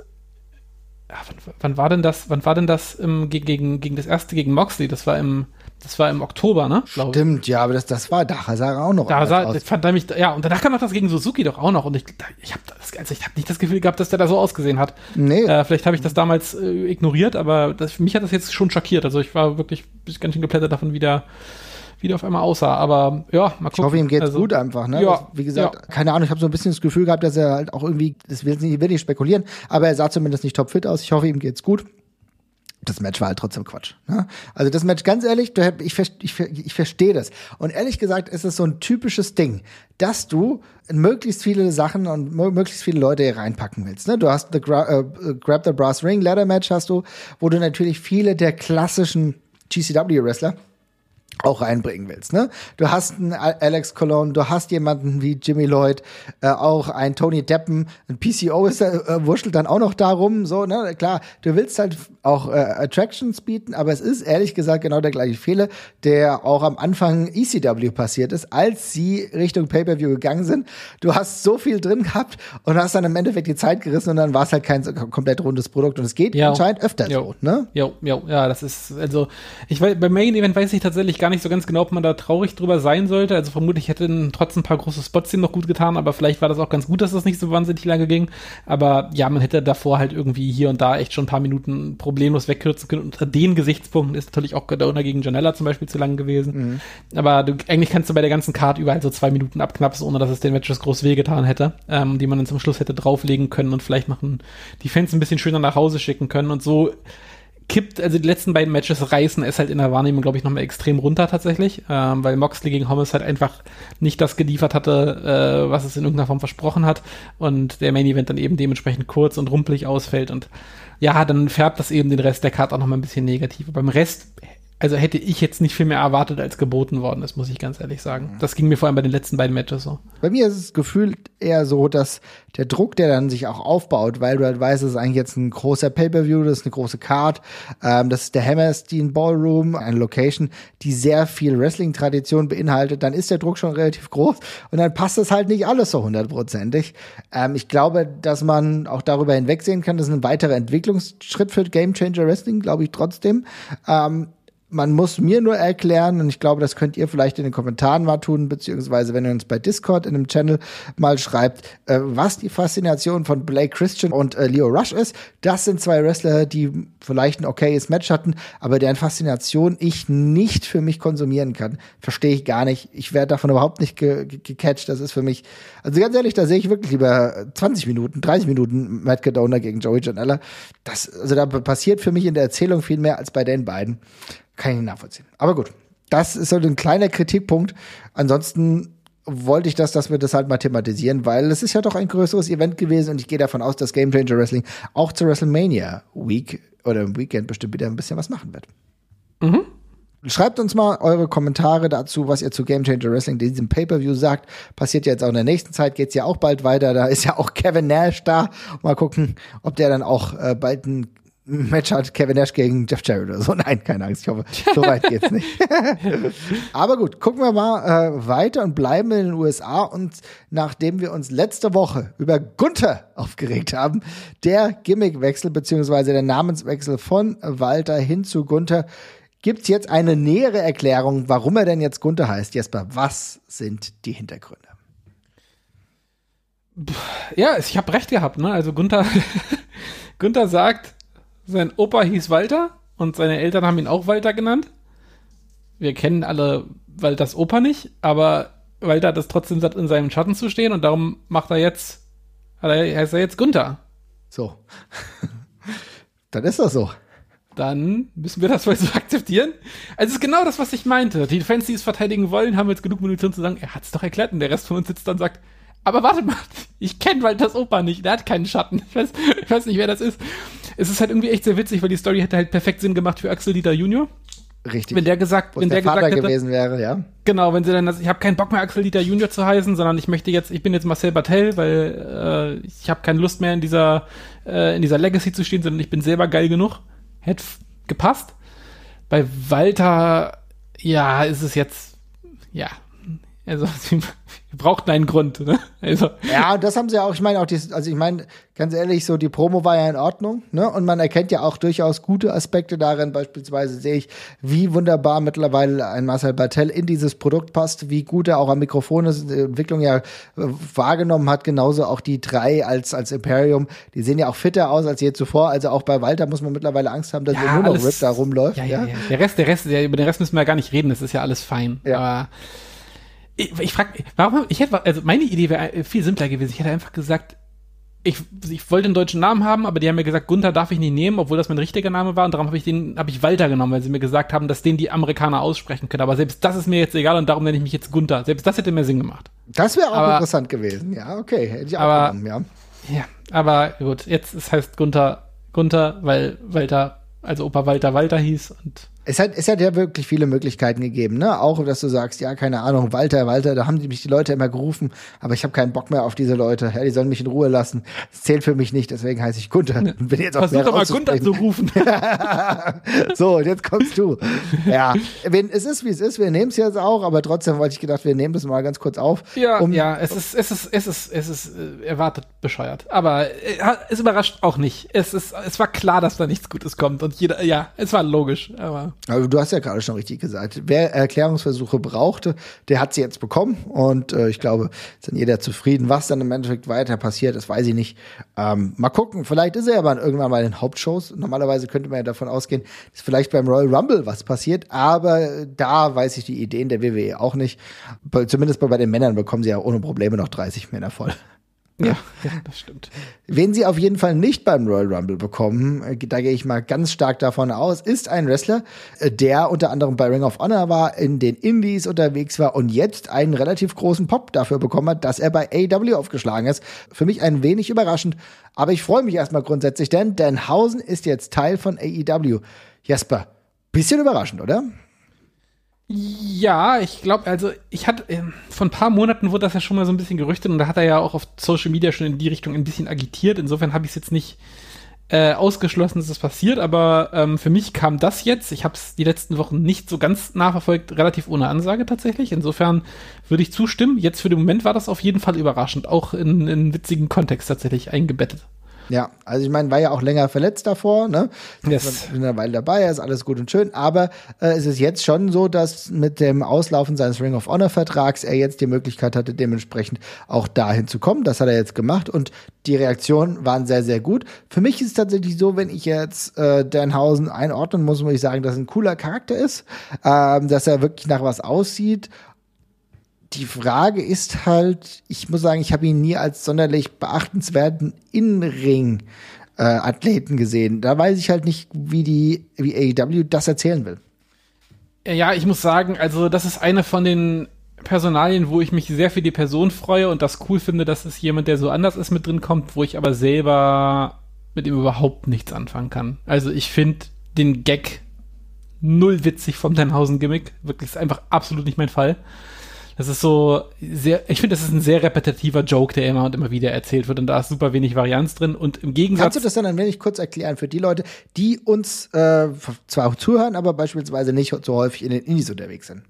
Ja, wann, wann, war denn das? Wann war denn das im, gegen, gegen das erste gegen Moxley? Das war im das war im Oktober, ne? Stimmt, ja, aber das, das war, da sah er auch noch. Da sah, das fand er mich, ja, und danach kam noch das gegen Suzuki doch auch noch. Und ich, ich habe also ich hab nicht das Gefühl gehabt, dass der da so ausgesehen hat. Nee. Äh, vielleicht habe ich das damals äh, ignoriert, aber das, mich hat das jetzt schon schockiert. Also ich war wirklich ganz schön geplättet davon, wie der, wie der auf einmal aussah. Aber ja, mal gucken. Ich hoffe, ihm geht's also, gut einfach, ne? Ja, Wie gesagt, ja. keine Ahnung, ich habe so ein bisschen das Gefühl gehabt, dass er halt auch irgendwie, das will nicht, will nicht spekulieren, aber er sah zumindest nicht topfit aus. Ich hoffe, ihm geht's gut das Match war halt trotzdem Quatsch. Ne? Also das Match, ganz ehrlich, du, ich, ich, ich verstehe das. Und ehrlich gesagt ist es so ein typisches Ding, dass du möglichst viele Sachen und möglichst viele Leute hier reinpacken willst. Ne? Du hast the Gra äh, Grab the Brass Ring Ladder Match hast du, wo du natürlich viele der klassischen GCW-Wrestler auch reinbringen willst. Ne? Du hast einen Alex Cologne, du hast jemanden wie Jimmy Lloyd, äh, auch ein Tony Deppen, ein PCO ist äh, wurschtelt dann auch noch darum. So, ne? Klar, du willst halt auch äh, Attractions bieten, aber es ist ehrlich gesagt genau der gleiche Fehler, der auch am Anfang ECW passiert ist, als sie Richtung Pay-Per-View gegangen sind. Du hast so viel drin gehabt und hast dann im Endeffekt die Zeit gerissen und dann war es halt kein komplett rundes Produkt. Und es geht jo. anscheinend öfter jo. so. Ne? Ja, ja, ja, das ist, also, ich weiß, beim Main Event weiß ich tatsächlich gar nicht so ganz genau, ob man da traurig drüber sein sollte. Also vermutlich hätten trotzdem ein paar große Spots ihm noch gut getan, aber vielleicht war das auch ganz gut, dass das nicht so wahnsinnig lange ging. Aber ja, man hätte davor halt irgendwie hier und da echt schon ein paar Minuten problemlos wegkürzen können. Unter den Gesichtspunkten ist natürlich auch Gadona gegen Janella zum Beispiel zu lang gewesen. Mhm. Aber du, eigentlich kannst du bei der ganzen Card überall so zwei Minuten abknapsen, ohne dass es den Matches groß wehgetan hätte, ähm, die man dann zum Schluss hätte drauflegen können und vielleicht machen die Fans ein bisschen schöner nach Hause schicken können. Und so kippt, also die letzten beiden Matches reißen es halt in der Wahrnehmung, glaube ich, nochmal extrem runter tatsächlich, ähm, weil Moxley gegen Hommes halt einfach nicht das geliefert hatte, äh, was es in irgendeiner Form versprochen hat. Und der Main Event dann eben dementsprechend kurz und rumpelig ausfällt. Und ja, dann färbt das eben den Rest der Karte auch nochmal ein bisschen negativ. Beim Rest also hätte ich jetzt nicht viel mehr erwartet, als geboten worden ist, muss ich ganz ehrlich sagen. Mhm. Das ging mir vor allem bei den letzten beiden Matches so. Bei mir ist es gefühlt eher so, dass der Druck, der dann sich auch aufbaut, weil du halt weißt, es ist eigentlich jetzt ein großer Pay-Per-View, das ist eine große Card, ähm, das ist der Hammerstein Ballroom, eine Location, die sehr viel Wrestling-Tradition beinhaltet, dann ist der Druck schon relativ groß und dann passt das halt nicht alles so hundertprozentig. Ähm, ich glaube, dass man auch darüber hinwegsehen kann, das ist ein weiterer Entwicklungsschritt für Game Changer Wrestling, glaube ich trotzdem. Ähm, man muss mir nur erklären, und ich glaube, das könnt ihr vielleicht in den Kommentaren mal tun, beziehungsweise wenn ihr uns bei Discord in einem Channel mal schreibt, äh, was die Faszination von Blake Christian und äh, Leo Rush ist. Das sind zwei Wrestler, die vielleicht ein okayes Match hatten, aber deren Faszination ich nicht für mich konsumieren kann. Verstehe ich gar nicht. Ich werde davon überhaupt nicht ge ge gecatcht. Das ist für mich, also ganz ehrlich, da sehe ich wirklich lieber 20 Minuten, 30 Minuten Matt Cadona gegen Joey Janella. Das, also da passiert für mich in der Erzählung viel mehr als bei den beiden. Kann ich nicht nachvollziehen. Aber gut, das ist so ein kleiner Kritikpunkt. Ansonsten wollte ich das, dass wir das halt mal thematisieren, weil es ist ja doch ein größeres Event gewesen und ich gehe davon aus, dass Game Changer Wrestling auch zur WrestleMania Week oder im Weekend bestimmt wieder ein bisschen was machen wird. Mhm. Schreibt uns mal eure Kommentare dazu, was ihr zu Game Changer Wrestling, diesem Pay-Per-View sagt. Passiert jetzt auch in der nächsten Zeit, geht's ja auch bald weiter. Da ist ja auch Kevin Nash da. Mal gucken, ob der dann auch äh, bald ein Match hat Kevin Nash gegen Jeff Jarrett oder so. Nein, keine Angst, ich hoffe, so weit geht's nicht. Aber gut, gucken wir mal äh, weiter und bleiben in den USA. Und nachdem wir uns letzte Woche über Gunther aufgeregt haben, der Gimmickwechsel beziehungsweise der Namenswechsel von Walter hin zu Gunther, gibt's jetzt eine nähere Erklärung, warum er denn jetzt Gunther heißt. Jesper, was sind die Hintergründe? Ja, ich habe recht gehabt, ne? Also Gunther, Gunther sagt, sein Opa hieß Walter und seine Eltern haben ihn auch Walter genannt. Wir kennen alle Walters Opa nicht, aber Walter hat es trotzdem satt, in seinem Schatten zu stehen und darum macht er jetzt, heißt er jetzt Gunther. So. Dann ist das so. Dann müssen wir das wohl so akzeptieren. Also es ist genau das, was ich meinte. Die Fans, die es verteidigen wollen, haben jetzt genug Munition zu sagen, er hat es doch erklärt und der Rest von uns sitzt dann und sagt, aber warte mal, ich kenne Walters Opa nicht, der hat keinen Schatten. Ich weiß, ich weiß nicht, wer das ist es ist halt irgendwie echt sehr witzig, weil die Story hätte halt perfekt Sinn gemacht für Axel Dieter Junior. Richtig. Wenn der gesagt, wenn der, der Vater gesagt hätte, gewesen wäre, ja. Genau, wenn sie dann, ich habe keinen Bock mehr Axel Dieter Junior zu heißen, sondern ich möchte jetzt, ich bin jetzt Marcel Bartel, weil äh, ich habe keine Lust mehr in dieser äh, in dieser Legacy zu stehen, sondern ich bin selber geil genug. Hätte gepasst. Bei Walter, ja, ist es jetzt, ja, also wir brauchten einen Grund, ne? Also. Ja, das haben sie auch, ich meine auch, die, also ich meine, ganz ehrlich, so die Promo war ja in Ordnung, ne? Und man erkennt ja auch durchaus gute Aspekte darin. Beispielsweise sehe ich, wie wunderbar mittlerweile ein Marcel Bartel in dieses Produkt passt, wie gut er auch am Mikrofon ist, die Entwicklung ja äh, wahrgenommen hat, genauso auch die drei als, als Imperium. Die sehen ja auch fitter aus als je zuvor. Also auch bei Walter muss man mittlerweile Angst haben, dass ja, nur noch Rip da rumläuft. Ja, ja, ja, Der Rest, der Rest, der, über den Rest müssen wir ja gar nicht reden, das ist ja alles fein. Ja. Aber ich, ich frage, warum, ich hätte, also meine Idee wäre viel simpler gewesen. Ich hätte einfach gesagt, ich, ich wollte einen deutschen Namen haben, aber die haben mir gesagt, Gunther darf ich nicht nehmen, obwohl das mein richtiger Name war und darum habe ich den, habe ich Walter genommen, weil sie mir gesagt haben, dass den die Amerikaner aussprechen können. Aber selbst das ist mir jetzt egal und darum nenne ich mich jetzt Gunther. Selbst das hätte mir Sinn gemacht. Das wäre auch aber, interessant gewesen. Ja, okay, hätte ich auch aber, genommen, ja. Ja, aber gut, jetzt es heißt Gunther, Gunther, weil Walter, also Opa Walter Walter hieß und es hat, es hat ja wirklich viele Möglichkeiten gegeben, ne? Auch, dass du sagst, ja, keine Ahnung, Walter, Walter, da haben die mich die Leute immer gerufen, aber ich habe keinen Bock mehr auf diese Leute. Ja, die sollen mich in Ruhe lassen. Das zählt für mich nicht, deswegen heiße ich Gunther. Und bin jetzt auch Versuch doch mal Gunther zu rufen. so, und jetzt kommst du. Ja, es ist wie es ist. Wir nehmen es jetzt auch, aber trotzdem wollte ich gedacht, wir nehmen das mal ganz kurz auf. Ja, um ja, es ist, es ist, es ist, es ist äh, erwartet bescheuert. Aber äh, es überrascht auch nicht. Es ist, es war klar, dass da nichts Gutes kommt und jeder, ja, es war logisch. Aber Also du hast ja gerade schon richtig gesagt, wer Erklärungsversuche brauchte, der hat sie jetzt bekommen und äh, ich glaube, ist dann jeder zufrieden. Was dann im Endeffekt weiter passiert, das weiß ich nicht. Ähm, mal gucken, vielleicht ist er aber irgendwann mal in Hauptshows. Normalerweise könnte man ja davon ausgehen, dass vielleicht beim Royal Rumble was passiert, aber da weiß ich die Ideen der WWE auch nicht. Zumindest bei den Männern bekommen sie ja ohne Probleme noch 30 Männer voll. Ja, ja, das stimmt. Wen sie auf jeden Fall nicht beim Royal Rumble bekommen, äh, da gehe ich mal ganz stark davon aus, ist ein Wrestler, äh, der unter anderem bei Ring of Honor war, in den Indies unterwegs war und jetzt einen relativ großen Pop dafür bekommen hat, dass er bei AW aufgeschlagen ist. Für mich ein wenig überraschend, aber ich freue mich erstmal grundsätzlich, denn Danhausen ist jetzt Teil von AEW. Jasper, bisschen überraschend, oder? Ja, ich glaube, also ich hatte äh, vor ein paar Monaten wurde das ja schon mal so ein bisschen gerüchtet und da hat er ja auch auf Social Media schon in die Richtung ein bisschen agitiert. Insofern habe ich es jetzt nicht äh, ausgeschlossen, dass das passiert, aber ähm, für mich kam das jetzt. Ich habe es die letzten Wochen nicht so ganz nachverfolgt, relativ ohne Ansage tatsächlich. Insofern würde ich zustimmen. Jetzt für den Moment war das auf jeden Fall überraschend, auch in, in witzigen Kontext tatsächlich eingebettet. Ja, also ich meine, war ja auch länger verletzt davor, ne? Yes. Bin eine Weile dabei, ist alles gut und schön, aber äh, es ist jetzt schon so, dass mit dem Auslaufen seines Ring of Honor Vertrags er jetzt die Möglichkeit hatte, dementsprechend auch dahin zu kommen. Das hat er jetzt gemacht und die Reaktionen waren sehr, sehr gut. Für mich ist es tatsächlich so, wenn ich jetzt äh, Danhausen einordnen muss, muss ich sagen, dass er ein cooler Charakter ist, ähm, dass er wirklich nach was aussieht die Frage ist halt, ich muss sagen, ich habe ihn nie als sonderlich beachtenswerten Innenring äh, Athleten gesehen. Da weiß ich halt nicht, wie die wie AEW das erzählen will. Ja, ich muss sagen, also das ist eine von den Personalien, wo ich mich sehr für die Person freue und das cool finde, dass es jemand, der so anders ist, mit drin kommt, wo ich aber selber mit ihm überhaupt nichts anfangen kann. Also ich finde den Gag null witzig vom Denhausen-Gimmick. Wirklich ist einfach absolut nicht mein Fall. Das ist so sehr, ich finde, das ist ein sehr repetitiver Joke, der immer und immer wieder erzählt wird und da ist super wenig Varianz drin und im Gegensatz. Kannst du das dann ein wenig kurz erklären für die Leute, die uns äh, zwar auch zuhören, aber beispielsweise nicht so häufig in den Indies unterwegs sind?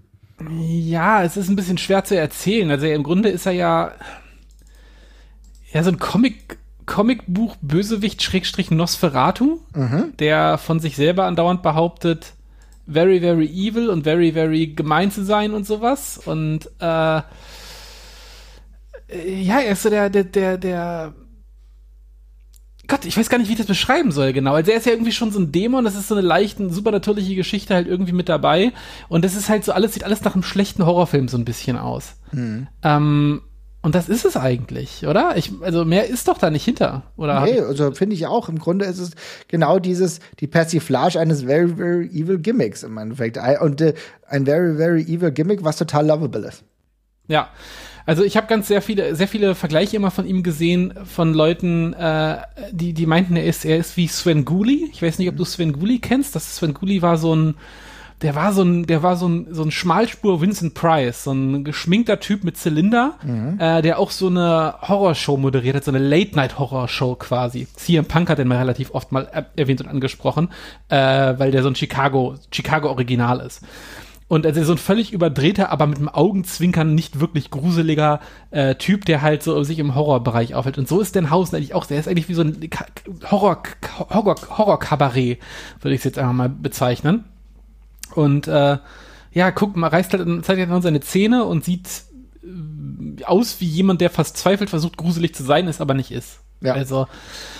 Ja, es ist ein bisschen schwer zu erzählen. Also im Grunde ist er ja, ja so ein Comic, Comicbuch Bösewicht Schrägstrich Nosferatu, mhm. der von sich selber andauernd behauptet, very, very evil und very, very gemein zu sein und sowas. Und äh, ja, er ist so der, der, der, der Gott, ich weiß gar nicht, wie ich das beschreiben soll, genau. Also er ist ja irgendwie schon so ein Dämon, das ist so eine leichte, supernatürliche Geschichte halt irgendwie mit dabei. Und das ist halt so alles, sieht alles nach einem schlechten Horrorfilm so ein bisschen aus. Mhm. Ähm, und das ist es eigentlich, oder? Ich, also mehr ist doch da nicht hinter, oder? Nee, also finde ich auch. Im Grunde ist es genau dieses, die Persiflage eines very, very evil Gimmicks im Endeffekt. Und äh, ein very, very evil Gimmick, was total lovable ist. Ja. Also ich habe ganz sehr viele, sehr viele Vergleiche immer von ihm gesehen, von Leuten, äh, die, die meinten, er ist, er ist wie Sven Gulli. Ich weiß nicht, ob du Sven Gulli kennst. Das Sven Gulli war so ein der war so ein, der war so ein, so ein Schmalspur Vincent Price, so ein geschminkter Typ mit Zylinder, mhm. äh, der auch so eine Horrorshow moderiert hat, so eine Late-Night-Horrorshow quasi. CM Punk hat den mal relativ oft mal erwähnt und angesprochen, äh, weil der so ein Chicago, Chicago-Original ist. Und also so ein völlig überdrehter, aber mit dem Augenzwinkern nicht wirklich gruseliger äh, Typ, der halt so sich im Horrorbereich aufhält. Und so ist Dan Hausen eigentlich auch. Der ist eigentlich wie so ein Horror, Horror, Horror-Kabarett, würde ich es jetzt einfach mal bezeichnen. Und äh, ja, guck mal, reißt halt, zeigt halt seine Zähne und sieht äh, aus wie jemand, der fast zweifelt, versucht gruselig zu sein, ist aber nicht ist. Ja. Also.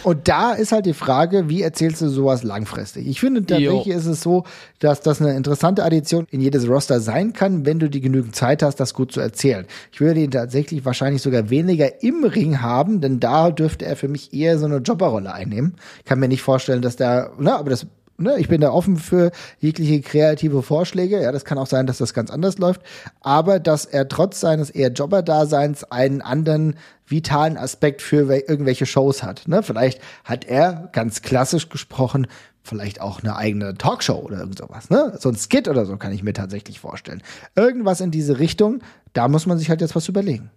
Und da ist halt die Frage, wie erzählst du sowas langfristig? Ich finde tatsächlich jo. ist es so, dass das eine interessante Addition in jedes Roster sein kann, wenn du die genügend Zeit hast, das gut zu erzählen. Ich würde ihn tatsächlich wahrscheinlich sogar weniger im Ring haben, denn da dürfte er für mich eher so eine Jobberrolle einnehmen. Ich kann mir nicht vorstellen, dass da, na, aber das ne, ich bin da offen für jegliche kreative Vorschläge. Ja, das kann auch sein, dass das ganz anders läuft. Aber dass er trotz seines eher Jobber-Daseins einen anderen vitalen Aspekt für irgendwelche Shows hat. Ne? Vielleicht hat er ganz klassisch gesprochen vielleicht auch eine eigene Talkshow oder irgend sowas, ne? So ein Skit oder so kann ich mir tatsächlich vorstellen. Irgendwas in diese Richtung, da muss man sich halt jetzt was überlegen.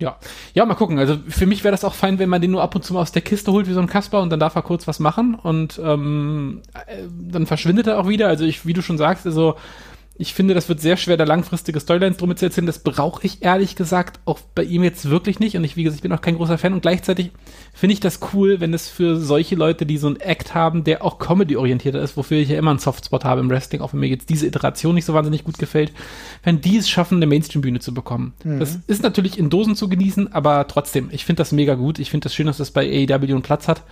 Ja, ja, mal gucken. Also für mich wäre das auch fein, wenn man den nur ab und zu mal aus der Kiste holt wie so ein Kasper und dann darf er kurz was machen und ähm, äh, dann verschwindet er auch wieder. Also ich, wie du schon sagst, also Ich finde, das wird sehr schwer, da langfristige Storylines drum zu erzählen. Das brauche ich ehrlich gesagt auch bei ihm jetzt wirklich nicht. Und ich, wie gesagt, ich bin auch kein großer Fan. Und gleichzeitig finde ich das cool, wenn es für solche Leute, die so ein Act haben, der auch Comedy-orientierter ist, wofür ich ja immer einen Softspot habe im Wrestling, auch wenn mir jetzt diese Iteration nicht so wahnsinnig gut gefällt, wenn die es schaffen, eine Mainstream-Bühne zu bekommen. Mhm. Das ist natürlich in Dosen zu genießen, aber trotzdem, ich finde das mega gut. Ich finde das schön, dass das bei AEW einen Platz hat.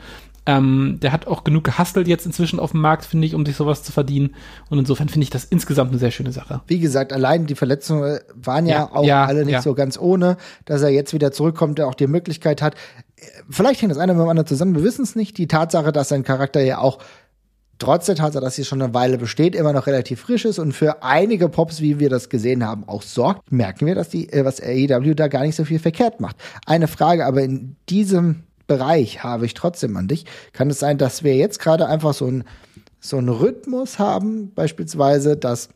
Ähm, der hat auch genug gehustelt jetzt inzwischen auf dem Markt, finde ich, um sich sowas zu verdienen. Und insofern finde ich das insgesamt eine sehr schöne Sache. Wie gesagt, allein die Verletzungen waren ja, ja auch ja, alle nicht ja. so ganz ohne, dass er jetzt wieder zurückkommt, der auch die Möglichkeit hat. Vielleicht hängt das eine mit dem anderen zusammen, wir wissen es nicht. Die Tatsache, dass sein Charakter ja auch trotz der Tatsache, dass sie schon eine Weile besteht, immer noch relativ frisch ist und für einige Pops, wie wir das gesehen haben, auch sorgt, merken wir, dass die, äh, was AEW da gar nicht so viel verkehrt macht. Eine Frage aber in diesem Bereich habe ich trotzdem an dich. Kann es sein, dass wir jetzt gerade einfach so ein so einen Rhythmus haben, beispielsweise, dass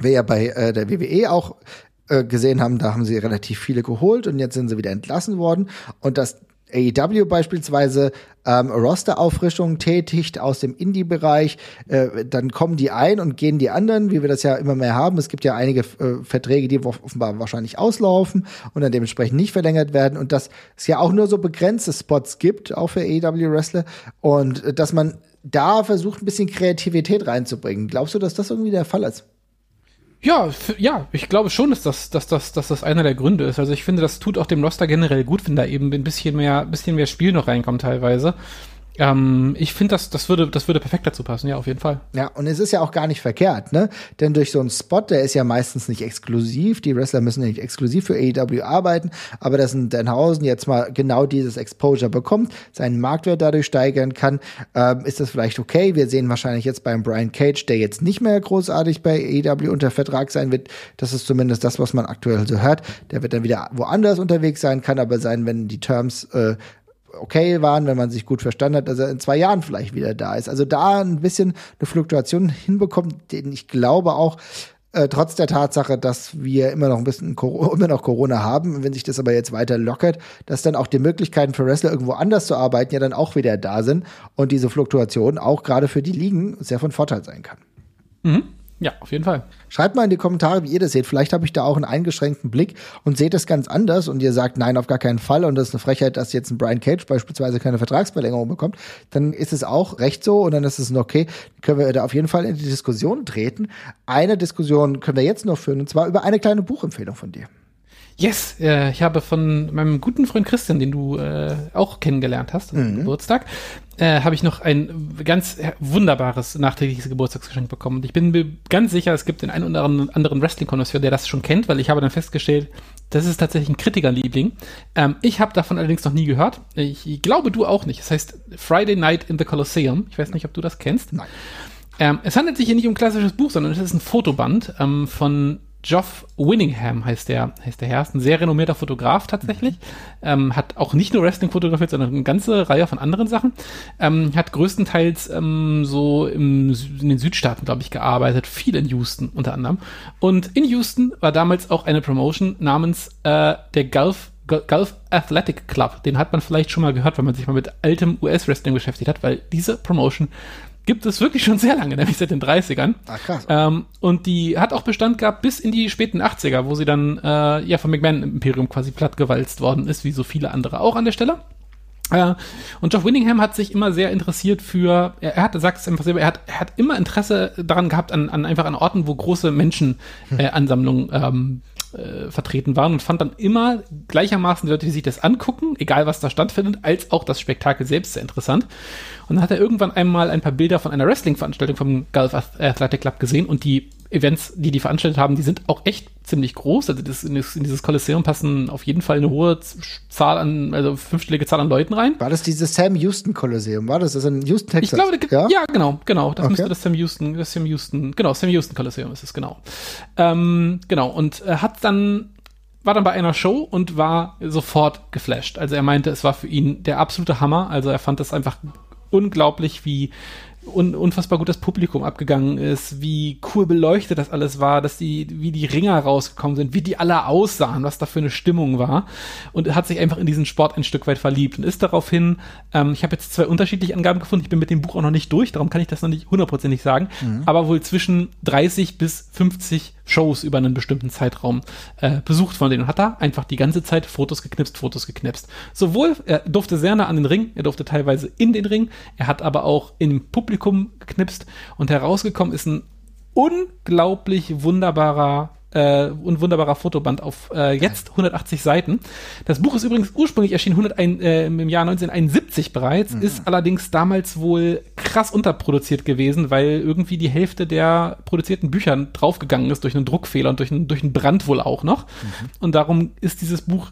wir ja bei äh, der WWE auch äh, gesehen haben, da haben sie relativ viele geholt und jetzt sind sie wieder entlassen worden und dass AEW beispielsweise ähm, Roster-Auffrischungen tätigt aus dem Indie-Bereich, äh, dann kommen die ein und gehen die anderen, wie wir das ja immer mehr haben. Es gibt ja einige äh, Verträge, die offenbar wahrscheinlich auslaufen und dann dementsprechend nicht verlängert werden und dass es ja auch nur so begrenzte Spots gibt, auch für AEW-Wrestler und äh, dass man da versucht, ein bisschen Kreativität reinzubringen. Glaubst du, dass das irgendwie der Fall ist? Ja, ja, ich glaube schon, dass das, dass, das, dass das einer der Gründe ist. Also ich finde, das tut auch dem Roster generell gut, wenn da eben ein bisschen mehr, bisschen mehr Spiel noch reinkommt teilweise. Ähm, ich finde, das, das, würde, das würde perfekt dazu passen, ja, auf jeden Fall. Ja, und es ist ja auch gar nicht verkehrt, ne? Denn durch so einen Spot, der ist ja meistens nicht exklusiv, die Wrestler müssen ja nicht exklusiv für AEW arbeiten, aber dass ein Danhausen jetzt mal genau dieses Exposure bekommt, seinen Marktwert dadurch steigern kann, ähm, ist das vielleicht okay. Wir sehen wahrscheinlich jetzt beim Brian Cage, der jetzt nicht mehr großartig bei AEW unter Vertrag sein wird. Das ist zumindest das, was man aktuell so hört. Der wird dann wieder woanders unterwegs sein, kann aber sein, wenn die Terms äh, okay waren, wenn man sich gut verstanden hat, dass er in zwei Jahren vielleicht wieder da ist. Also da ein bisschen eine Fluktuation hinbekommt, den ich glaube auch, äh, trotz der Tatsache, dass wir immer noch ein bisschen immer noch Corona haben, wenn sich das aber jetzt weiter lockert, dass dann auch die Möglichkeiten für Wrestler irgendwo anders zu arbeiten ja dann auch wieder da sind und diese Fluktuation auch gerade für die Ligen sehr von Vorteil sein kann. Mhm. Ja, auf jeden Fall. Schreibt mal in die Kommentare, wie ihr das seht. Vielleicht habe ich da auch einen eingeschränkten Blick und seht es ganz anders und ihr sagt, nein, auf gar keinen Fall und das ist eine Frechheit, dass jetzt ein Brian Cage beispielsweise keine Vertragsverlängerung bekommt. Dann ist es auch recht so und dann ist es okay. Können wir da auf jeden Fall in die Diskussion treten. Eine Diskussion können wir jetzt noch führen und zwar über eine kleine Buchempfehlung von dir. Yes, äh, ich habe von meinem guten Freund Christian, den du äh, auch kennengelernt hast, mhm. Geburtstag, äh, habe ich noch ein ganz wunderbares nachträgliches Geburtstagsgeschenk bekommen. Und ich bin mir ganz sicher, es gibt den einen oder anderen Wrestling-Konnoisseur, der das schon kennt, weil ich habe dann festgestellt, das ist tatsächlich ein Kritikerliebling. Ähm, ich habe davon allerdings noch nie gehört. Ich, glaube, du auch nicht. Es heißt Friday Night in the Colosseum. Ich weiß nicht, ob du das kennst. Nein. Ähm, es handelt sich hier nicht um ein klassisches Buch, sondern es ist ein Fotoband ähm, von Geoff Winningham heißt der, heißt der Herr, ist ein sehr renommierter Fotograf tatsächlich. Mhm. Ähm, hat auch nicht nur Wrestling fotografiert, sondern eine ganze Reihe von anderen Sachen. Ähm, hat größtenteils ähm, so im, in den Südstaaten, glaube ich, gearbeitet, viel in Houston unter anderem. Und in Houston war damals auch eine Promotion namens äh, der Gulf Gulf Athletic Club. Den hat man vielleicht schon mal gehört, wenn man sich mal mit altem US-Wrestling beschäftigt hat, weil diese Promotion gibt es wirklich schon sehr lange, nämlich seit den 30ern. Ah, krass. Ähm, und die hat auch Bestand gehabt bis in die späten 80er, wo sie dann äh, ja vom McMahon-Imperium quasi plattgewalzt worden ist, wie so viele andere auch an der Stelle. Äh, und Geoff Winningham hat sich immer sehr interessiert für, er, er hat, sagt es einfach selber, er hat, er hat immer Interesse daran gehabt, an, an einfach an Orten, wo große Menschenansammlungen äh, ähm, äh, vertreten waren und fand dann immer gleichermaßen Leute, die sich das angucken, egal was da stattfindet, als auch das Spektakel selbst sehr interessant. Und dann hat er irgendwann einmal ein paar Bilder von einer Wrestling-Veranstaltung vom Gulf Athletic Club gesehen und die Events, die die veranstaltet haben, die sind auch echt ziemlich groß. Also das, in, dieses Kolosseum passen auf jeden Fall eine hohe Zahl an, also fünfstellige Zahl an Leuten rein. War das dieses Sam Houston Kolosseum? War das das in Houston, Texas? Ich glaube, ja, ja genau, genau. Das okay. müsste das Sam Houston, das Sam Houston, genau, Sam Houston Kolosseum ist es, genau. Ähm, genau, und äh, hat dann war dann bei einer Show und war sofort geflasht. Also er meinte, es war für ihn der absolute Hammer. Also er fand das einfach unglaublich, wie un unfassbar gut das Publikum abgegangen ist, wie cool beleuchtet das alles war, dass die, wie die Ringer rausgekommen sind, wie die alle aussahen, was da für eine Stimmung war. Und hat sich einfach in diesen Sport ein Stück weit verliebt und ist daraufhin, ähm, ich habe jetzt zwei unterschiedliche Angaben gefunden, ich bin mit dem Buch auch noch nicht durch, darum kann ich das noch nicht hundertprozentig sagen, mhm. aber wohl zwischen 30 bis 50 Shows über einen bestimmten Zeitraum äh, besucht von denen und hat da einfach die ganze Zeit Fotos geknipst, Fotos geknipst. Sowohl, er durfte sehr nah an den Ring, er durfte teilweise in den Ring, er hat aber auch im Publikum geknipst und herausgekommen ist ein unglaublich wunderbarer äh, ein wunderbarer Fotoband auf äh, jetzt 180 Seiten. Das Buch ist übrigens ursprünglich erschienen 101, äh, im Jahr 1971 bereits, mhm. ist allerdings damals wohl krass unterproduziert gewesen, weil irgendwie die Hälfte der produzierten Bücher draufgegangen ist durch einen Druckfehler und durch einen, durch einen Brand wohl auch noch. Mhm. Und darum ist dieses Buch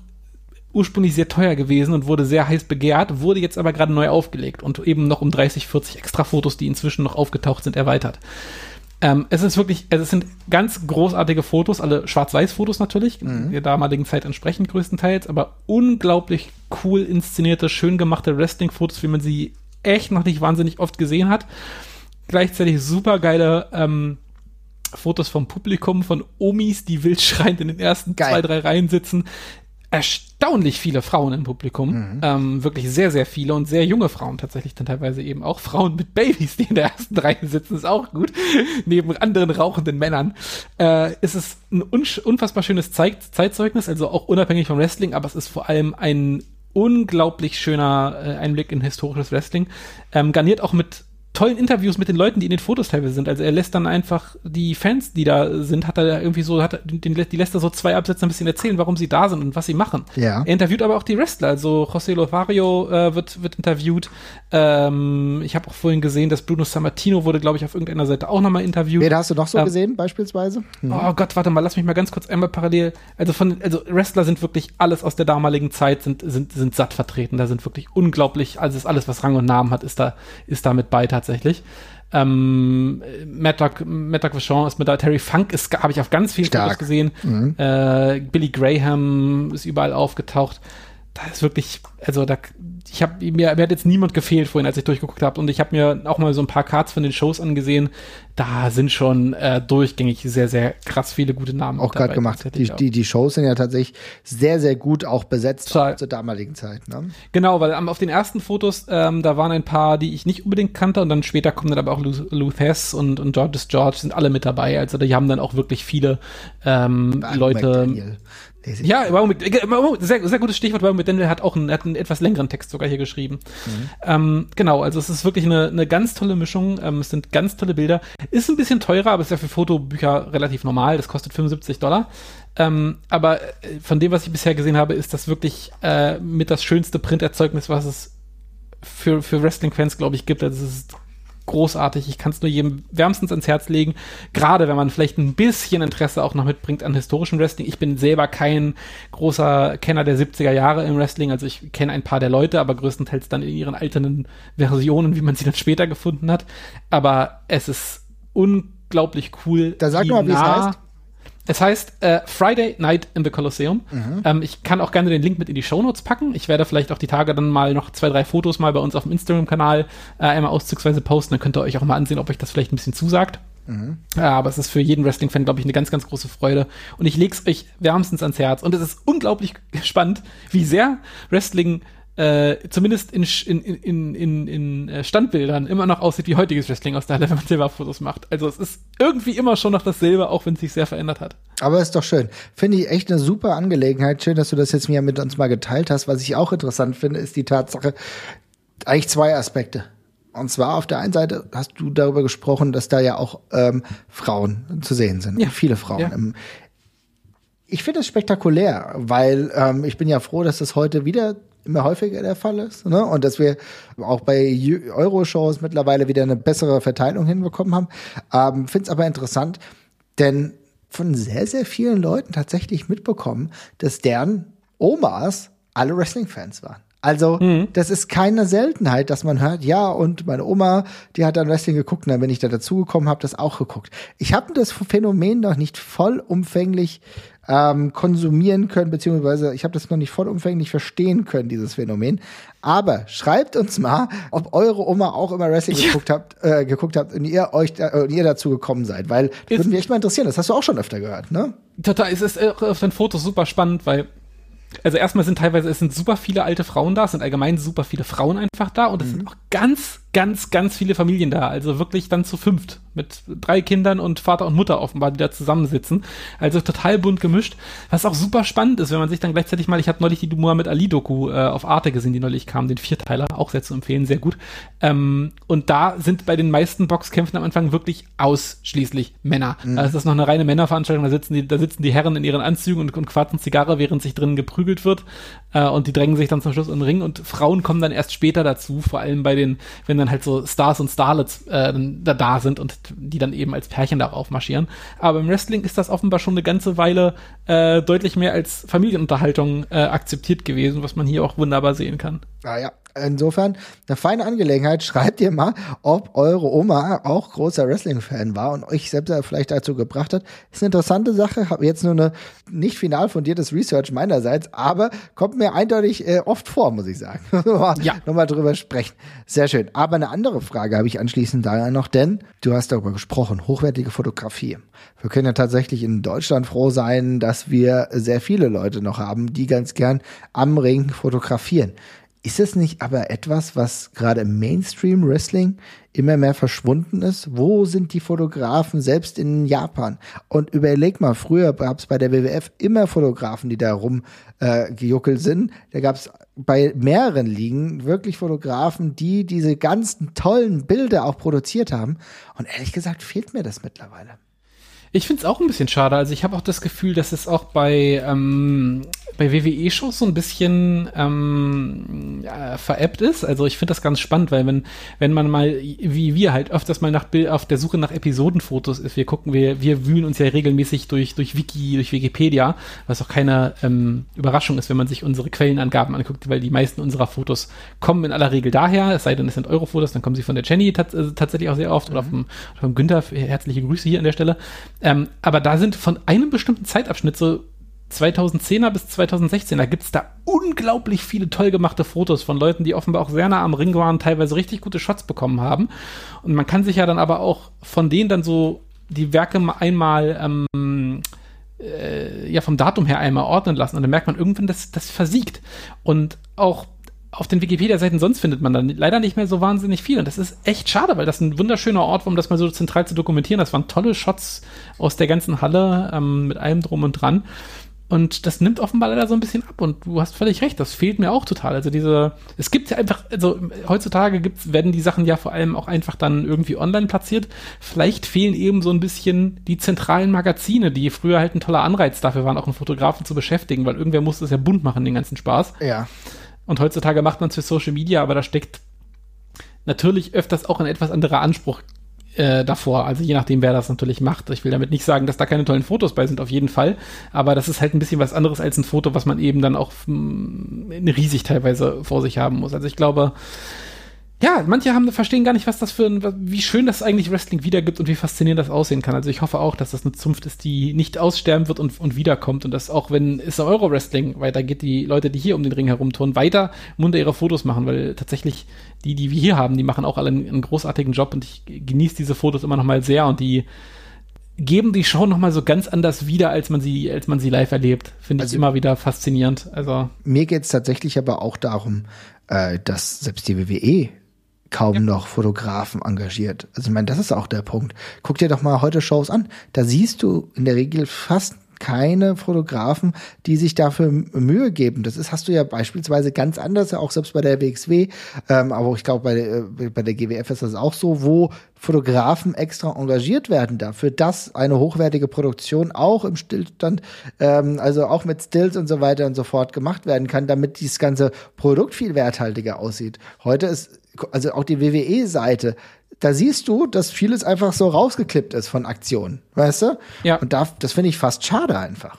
ursprünglich sehr teuer gewesen und wurde sehr heiß begehrt, wurde jetzt aber gerade neu aufgelegt und eben noch um 30, 40 extra Fotos, die inzwischen noch aufgetaucht sind, erweitert. Ähm, es ist wirklich, also es sind ganz großartige Fotos, alle Schwarz-Weiß-Fotos natürlich, mhm. der damaligen Zeit entsprechend größtenteils, aber unglaublich cool inszenierte, schön gemachte Wrestling-Fotos, wie man sie echt noch nicht wahnsinnig oft gesehen hat. Gleichzeitig super geile ähm, Fotos vom Publikum, von Omis, die wild schreiend in den ersten Geil. zwei, drei Reihen sitzen erstaunlich viele Frauen im Publikum. Mhm. Ähm, wirklich sehr, sehr viele und sehr junge Frauen tatsächlich dann teilweise eben auch. Frauen mit Babys, die in der ersten Reihe sitzen, ist auch gut. Neben anderen rauchenden Männern. Äh, ist es ein unfassbar schönes Zeit Zeitzeugnis, also auch unabhängig vom Wrestling, aber es ist vor allem ein unglaublich schöner äh, Einblick in historisches Wrestling. Ähm, garniert auch mit tollen Interviews mit den Leuten, die in den Fotos teilweise sind. Also er lässt dann einfach die Fans, die da sind, hat er irgendwie so, hat den, die lässt er so zwei Absätze ein bisschen erzählen, warum sie da sind und was sie machen. Ja. Er interviewt aber auch die Wrestler. Also José Lovario äh, wird, wird interviewt. Ähm, ich habe auch vorhin gesehen, dass Bruno Sammartino wurde, glaube ich, auf irgendeiner Seite auch nochmal interviewt. Wen hast du noch so ähm, gesehen, beispielsweise? Mhm. Oh Gott, warte mal, lass mich mal ganz kurz einmal parallel. Also von, also Wrestler sind wirklich alles aus der damaligen Zeit, sind, sind, sind satt vertreten. Da sind wirklich unglaublich, also ist alles, was Rang und Namen hat, ist da, ist da mit bei tatsächlich. Ähm, Matt Doc, Matt Doc Vachon ist mit da, Terry Funk ist, habe ich auf ganz vielen Fotos gesehen. Mhm. Äh, Billy Graham ist überall aufgetaucht. Da ist wirklich, also da, ich habe mir, mir hat jetzt niemand gefehlt vorhin, als ich durchgeguckt habe und ich habe mir auch mal so ein paar Cards von den Shows angesehen. Da sind schon äh, durchgängig sehr, sehr krass viele gute Namen. Auch gerade gemacht. Die, die, die Shows sind ja tatsächlich sehr, sehr gut auch besetzt Total. zur damaligen Zeit. Ne? Genau, weil auf den ersten Fotos, ähm, da waren ein paar, die ich nicht unbedingt kannte und dann später kommen dann aber auch Luth Hess und, und Georges George sind alle mit dabei. Also die haben dann auch wirklich viele ähm, Leute. McDaniel. Ja, mit, sehr, sehr gutes Stichwort, mit Daniel hat auch einen, hat einen etwas längeren Text sogar hier geschrieben. Mhm. Ähm, genau, also es ist wirklich eine, eine ganz tolle Mischung. Ähm, es sind ganz tolle Bilder. Ist ein bisschen teurer, aber ist ja für Fotobücher relativ normal. Das kostet 75 Dollar. Ähm, aber äh, von dem, was ich bisher gesehen habe, ist das wirklich äh, mit das schönste Printerzeugnis, was es für, für Wrestling-Fans, glaube ich, gibt. Also es ist großartig. Ich kann es nur jedem wärmstens ans Herz legen. Gerade wenn man vielleicht ein bisschen Interesse auch noch mitbringt an historischem Wrestling. Ich bin selber kein großer Kenner der 70er Jahre im Wrestling. Also ich kenne ein paar der Leute, aber größtenteils dann in ihren alternden Versionen, wie man sie dann später gefunden hat. Aber es ist unglaublich cool. Da sag mal, wie es heißt. Es heißt äh, Friday Night in the Colosseum. Mhm. Ähm, ich kann auch gerne den Link mit in die Shownotes packen. Ich werde vielleicht auch die Tage dann mal noch zwei, drei Fotos mal bei uns auf dem Instagram-Kanal äh, einmal auszugsweise posten. Dann könnt ihr euch auch mal ansehen, ob euch das vielleicht ein bisschen zusagt. Mhm. Ja, aber es ist für jeden Wrestling-Fan, glaube ich, eine ganz, ganz große Freude. Und ich lege es euch wärmstens ans Herz. Und es ist unglaublich spannend, wie sehr Wrestling äh, zumindest in, in, in, in, in äh, Standbildern immer noch aussieht wie heutiges Wrestling aus der Halle, wenn man selber Fotos macht. Also es ist irgendwie immer schon noch dasselbe, auch wenn es sich sehr verändert hat. Aber ist doch schön. Finde ich echt eine super Angelegenheit. Schön, dass du das jetzt mir mit uns mal geteilt hast. Was ich auch interessant finde, ist die Tatsache, eigentlich zwei Aspekte. Und zwar auf der einen Seite hast du darüber gesprochen, dass da ja auch ähm, Frauen zu sehen sind. Ja. Viele Frauen. Ja. Im, ich finde es spektakulär, weil ähm, ich bin ja froh, dass das heute wieder immer häufiger der Fall ist. Ne? Und dass wir auch bei Euro-Shows mittlerweile wieder eine bessere Verteilung hinbekommen haben. Ähm, Finde es aber interessant, denn von sehr, sehr vielen Leuten tatsächlich mitbekommen, dass deren Omas alle Wrestling-Fans waren. Also, mhm. das ist keine Seltenheit, dass man hört, ja, und meine Oma, die hat dann Wrestling geguckt, und dann bin ich da dazugekommen, habe das auch geguckt. Ich habe das Phänomen noch nicht vollumfänglich ähm, konsumieren können, beziehungsweise ich habe das noch nicht vollumfänglich verstehen können, dieses Phänomen. Aber schreibt uns mal, ob eure Oma auch immer Wrestling ja. geguckt habt, äh, geguckt habt und ihr euch da, und ihr dazu gekommen seid, weil das würde mich echt mal interessieren. Das hast du auch schon öfter gehört, ne? Total, es ist auf den Fotos super spannend, weil also erstmal sind teilweise, es sind super viele alte Frauen da, es sind allgemein super viele Frauen einfach da und es mhm. sind auch ganz, ganz, ganz viele Familien da. Also wirklich dann zu fünft mit drei Kindern und Vater und Mutter offenbar, die da zusammensitzen. Also total bunt gemischt. Was auch super spannend ist, wenn man sich dann gleichzeitig mal, ich habe neulich die Muhammad Ali Doku äh, auf Arte gesehen, die neulich kam, den Vierteiler, auch sehr zu empfehlen, sehr gut. Ähm, und da sind bei den meisten Boxkämpfen am Anfang wirklich ausschließlich Männer. Mhm. Ist das noch eine reine Männerveranstaltung, da sitzen die, da sitzen die Herren in ihren Anzügen und, und quarzen Zigarre, während sich drinnen geprügelt wird. Äh, und die drängen sich dann zum Schluss in den Ring und Frauen kommen dann erst später dazu, vor allem bei den, wenn dann halt so Stars und Starlets äh, da, da sind und die dann eben als Pärchen darauf marschieren. Aber im Wrestling ist das offenbar schon eine ganze Weile äh, deutlich mehr als Familienunterhaltung äh, akzeptiert gewesen, was man hier auch wunderbar sehen kann. Ah ja, insofern eine feine Angelegenheit. Schreibt ihr mal, ob eure Oma auch großer Wrestling-Fan war und euch selbst vielleicht dazu gebracht hat. Ist eine interessante Sache. Habe jetzt nur eine nicht final fundiertes Research meinerseits, aber kommt mir eindeutig äh, oft vor, muss ich sagen. ja. Nochmal drüber sprechen. Sehr schön. Aber eine andere Frage habe ich anschließend daher noch, denn du hast darüber gesprochen, hochwertige Fotografie. Wir können ja tatsächlich in Deutschland froh sein, dass wir sehr viele Leute noch haben, die ganz gern am Ring fotografieren. Ist es nicht aber etwas, was gerade im Mainstream Wrestling immer mehr verschwunden ist? Wo sind die Fotografen, selbst in Japan? Und überleg mal, früher gab es bei der WWF immer Fotografen, die da rumgejuckelt äh, sind. Da gab es bei mehreren Ligen wirklich Fotografen, die diese ganzen tollen Bilder auch produziert haben. Und ehrlich gesagt fehlt mir das mittlerweile. Ich finde es auch ein bisschen schade. Also ich habe auch das Gefühl, dass es auch bei, ähm, bei WWE-Shows so ein bisschen ähm, ja, veräppt ist. Also ich finde das ganz spannend, weil wenn, wenn man mal, wie wir halt öfters mal nach auf der Suche nach Episodenfotos ist, wir gucken, wir, wir wühlen uns ja regelmäßig durch, durch Wiki, durch Wikipedia, was auch keine ähm, Überraschung ist, wenn man sich unsere Quellenangaben anguckt, weil die meisten unserer Fotos kommen in aller Regel daher, es sei denn, es sind Euro-Fotos, dann kommen sie von der Jenny tats äh, tatsächlich auch sehr oft mhm. oder vom, vom Günther, herzliche Grüße hier an der Stelle. Ähm, aber da sind von einem bestimmten Zeitabschnitt so 2010er bis 2016, gibt es da unglaublich viele toll gemachte Fotos von Leuten, die offenbar auch sehr nah am Ring waren, teilweise richtig gute Shots bekommen haben. Und man kann sich ja dann aber auch von denen dann so die Werke einmal ähm, äh, ja vom Datum her einmal ordnen lassen und dann merkt man irgendwann, dass das versiegt. Und auch auf den Wikipedia-Seiten sonst findet man dann leider nicht mehr so wahnsinnig viel. Und das ist echt schade, weil das ein wunderschöner Ort war, um das mal so zentral zu dokumentieren. Das waren tolle Shots aus der ganzen Halle ähm, mit allem drum und dran. Und das nimmt offenbar leider so ein bisschen ab. Und du hast völlig recht, das fehlt mir auch total. Also diese, es gibt ja einfach, also heutzutage gibt's, werden die Sachen ja vor allem auch einfach dann irgendwie online platziert. Vielleicht fehlen eben so ein bisschen die zentralen Magazine, die früher halt ein toller Anreiz dafür waren, auch einen Fotografen zu beschäftigen, weil irgendwer musste es ja bunt machen, den ganzen Spaß. Ja. Und heutzutage macht man es für Social Media, aber da steckt natürlich öfters auch ein etwas anderer Anspruch äh, davor. Also je nachdem, wer das natürlich macht. Ich will damit nicht sagen, dass da keine tollen Fotos bei sind, auf jeden Fall. Aber das ist halt ein bisschen was anderes als ein Foto, was man eben dann auch mm, riesig teilweise vor sich haben muss. Also ich glaube, ja, manche haben, verstehen gar nicht, was das für ein, wie schön das eigentlich Wrestling wiedergibt und wie faszinierend das aussehen kann. Also ich hoffe auch, dass das eine Zunft ist, die nicht aussterben wird und, und wiederkommt und dass auch wenn es Euro-Wrestling weitergeht, die Leute, die hier um den Ring herumtun, weiter munter ihre Fotos machen, weil tatsächlich die, die wir hier haben, die machen auch alle einen, einen großartigen Job und ich genieße diese Fotos immer noch mal sehr und die geben die Show noch mal so ganz anders wieder, als man sie, als man sie live erlebt. Finde ich also, immer wieder faszinierend. Also mir geht's tatsächlich aber auch darum, äh, dass selbst die WWE kaum ja. noch Fotografen engagiert. Also ich meine, das ist auch der Punkt. Guck dir doch mal heute Shows an. Da siehst du in der Regel fast keine Fotografen, die sich dafür Mühe geben. Das ist, hast du ja beispielsweise ganz anders, auch selbst bei der WXW, ähm, aber ich glaube, bei, der, äh, bei der GWF ist das auch so, wo Fotografen extra engagiert werden dafür, dass eine hochwertige Produktion auch im Stillstand, ähm, also auch mit Stills und so weiter und so fort gemacht werden kann, damit dieses ganze Produkt viel werthaltiger aussieht. Heute ist also auch die WWE-Seite, da siehst du, dass vieles einfach so rausgeklippt ist von Aktionen, weißt du? Ja. Und da, das finde ich fast schade einfach.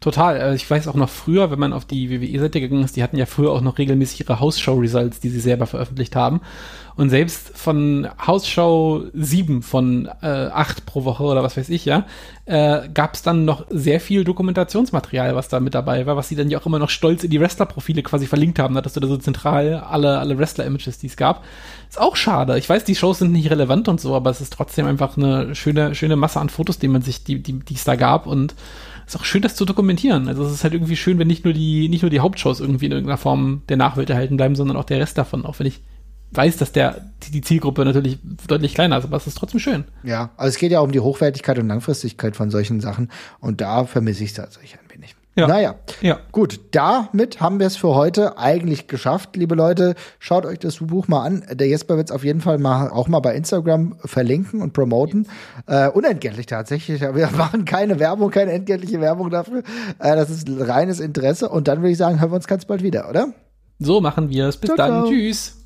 Total. Äh, ich weiß auch noch früher, wenn man auf die WWE-Seite gegangen ist, die hatten ja früher auch noch regelmäßig ihre Hausshow-Results, die sie selber veröffentlicht haben. Und selbst von Hausshow 7 von äh, 8 pro Woche oder was weiß ich, ja, äh, gab es dann noch sehr viel Dokumentationsmaterial, was da mit dabei war, was sie dann ja auch immer noch stolz in die Wrestler-Profile quasi verlinkt haben. Da hattest du da so zentral alle, alle Wrestler-Images, die es gab. Ist auch schade. Ich weiß, die Shows sind nicht relevant und so, aber es ist trotzdem einfach eine schöne, schöne Masse an Fotos, die man sich, die, die, die es da gab und ist auch schön, das zu dokumentieren. Also es ist halt irgendwie schön, wenn nicht nur die, nicht nur die Hauptshows irgendwie in irgendeiner Form der Nachwelt erhalten bleiben, sondern auch der Rest davon. Auch wenn ich weiß, dass der, die Zielgruppe natürlich deutlich kleiner ist, aber es ist trotzdem schön. Ja, also es geht ja um die Hochwertigkeit und Langfristigkeit von solchen Sachen und da vermisse ich es tatsächlich ein wenig. Ja. Naja, ja. gut, damit haben wir es für heute eigentlich geschafft, liebe Leute. Schaut euch das Buch mal an. Der Jesper wird es auf jeden Fall mal auch mal bei Instagram verlinken und promoten. Äh, unentgeltlich tatsächlich. Wir machen keine Werbung, keine entgeltliche Werbung dafür. Äh, das ist reines Interesse. Und dann würde ich sagen, hören wir uns ganz bald wieder, oder? So machen wir es. Bis ciao, dann. Ciao. Tschüss.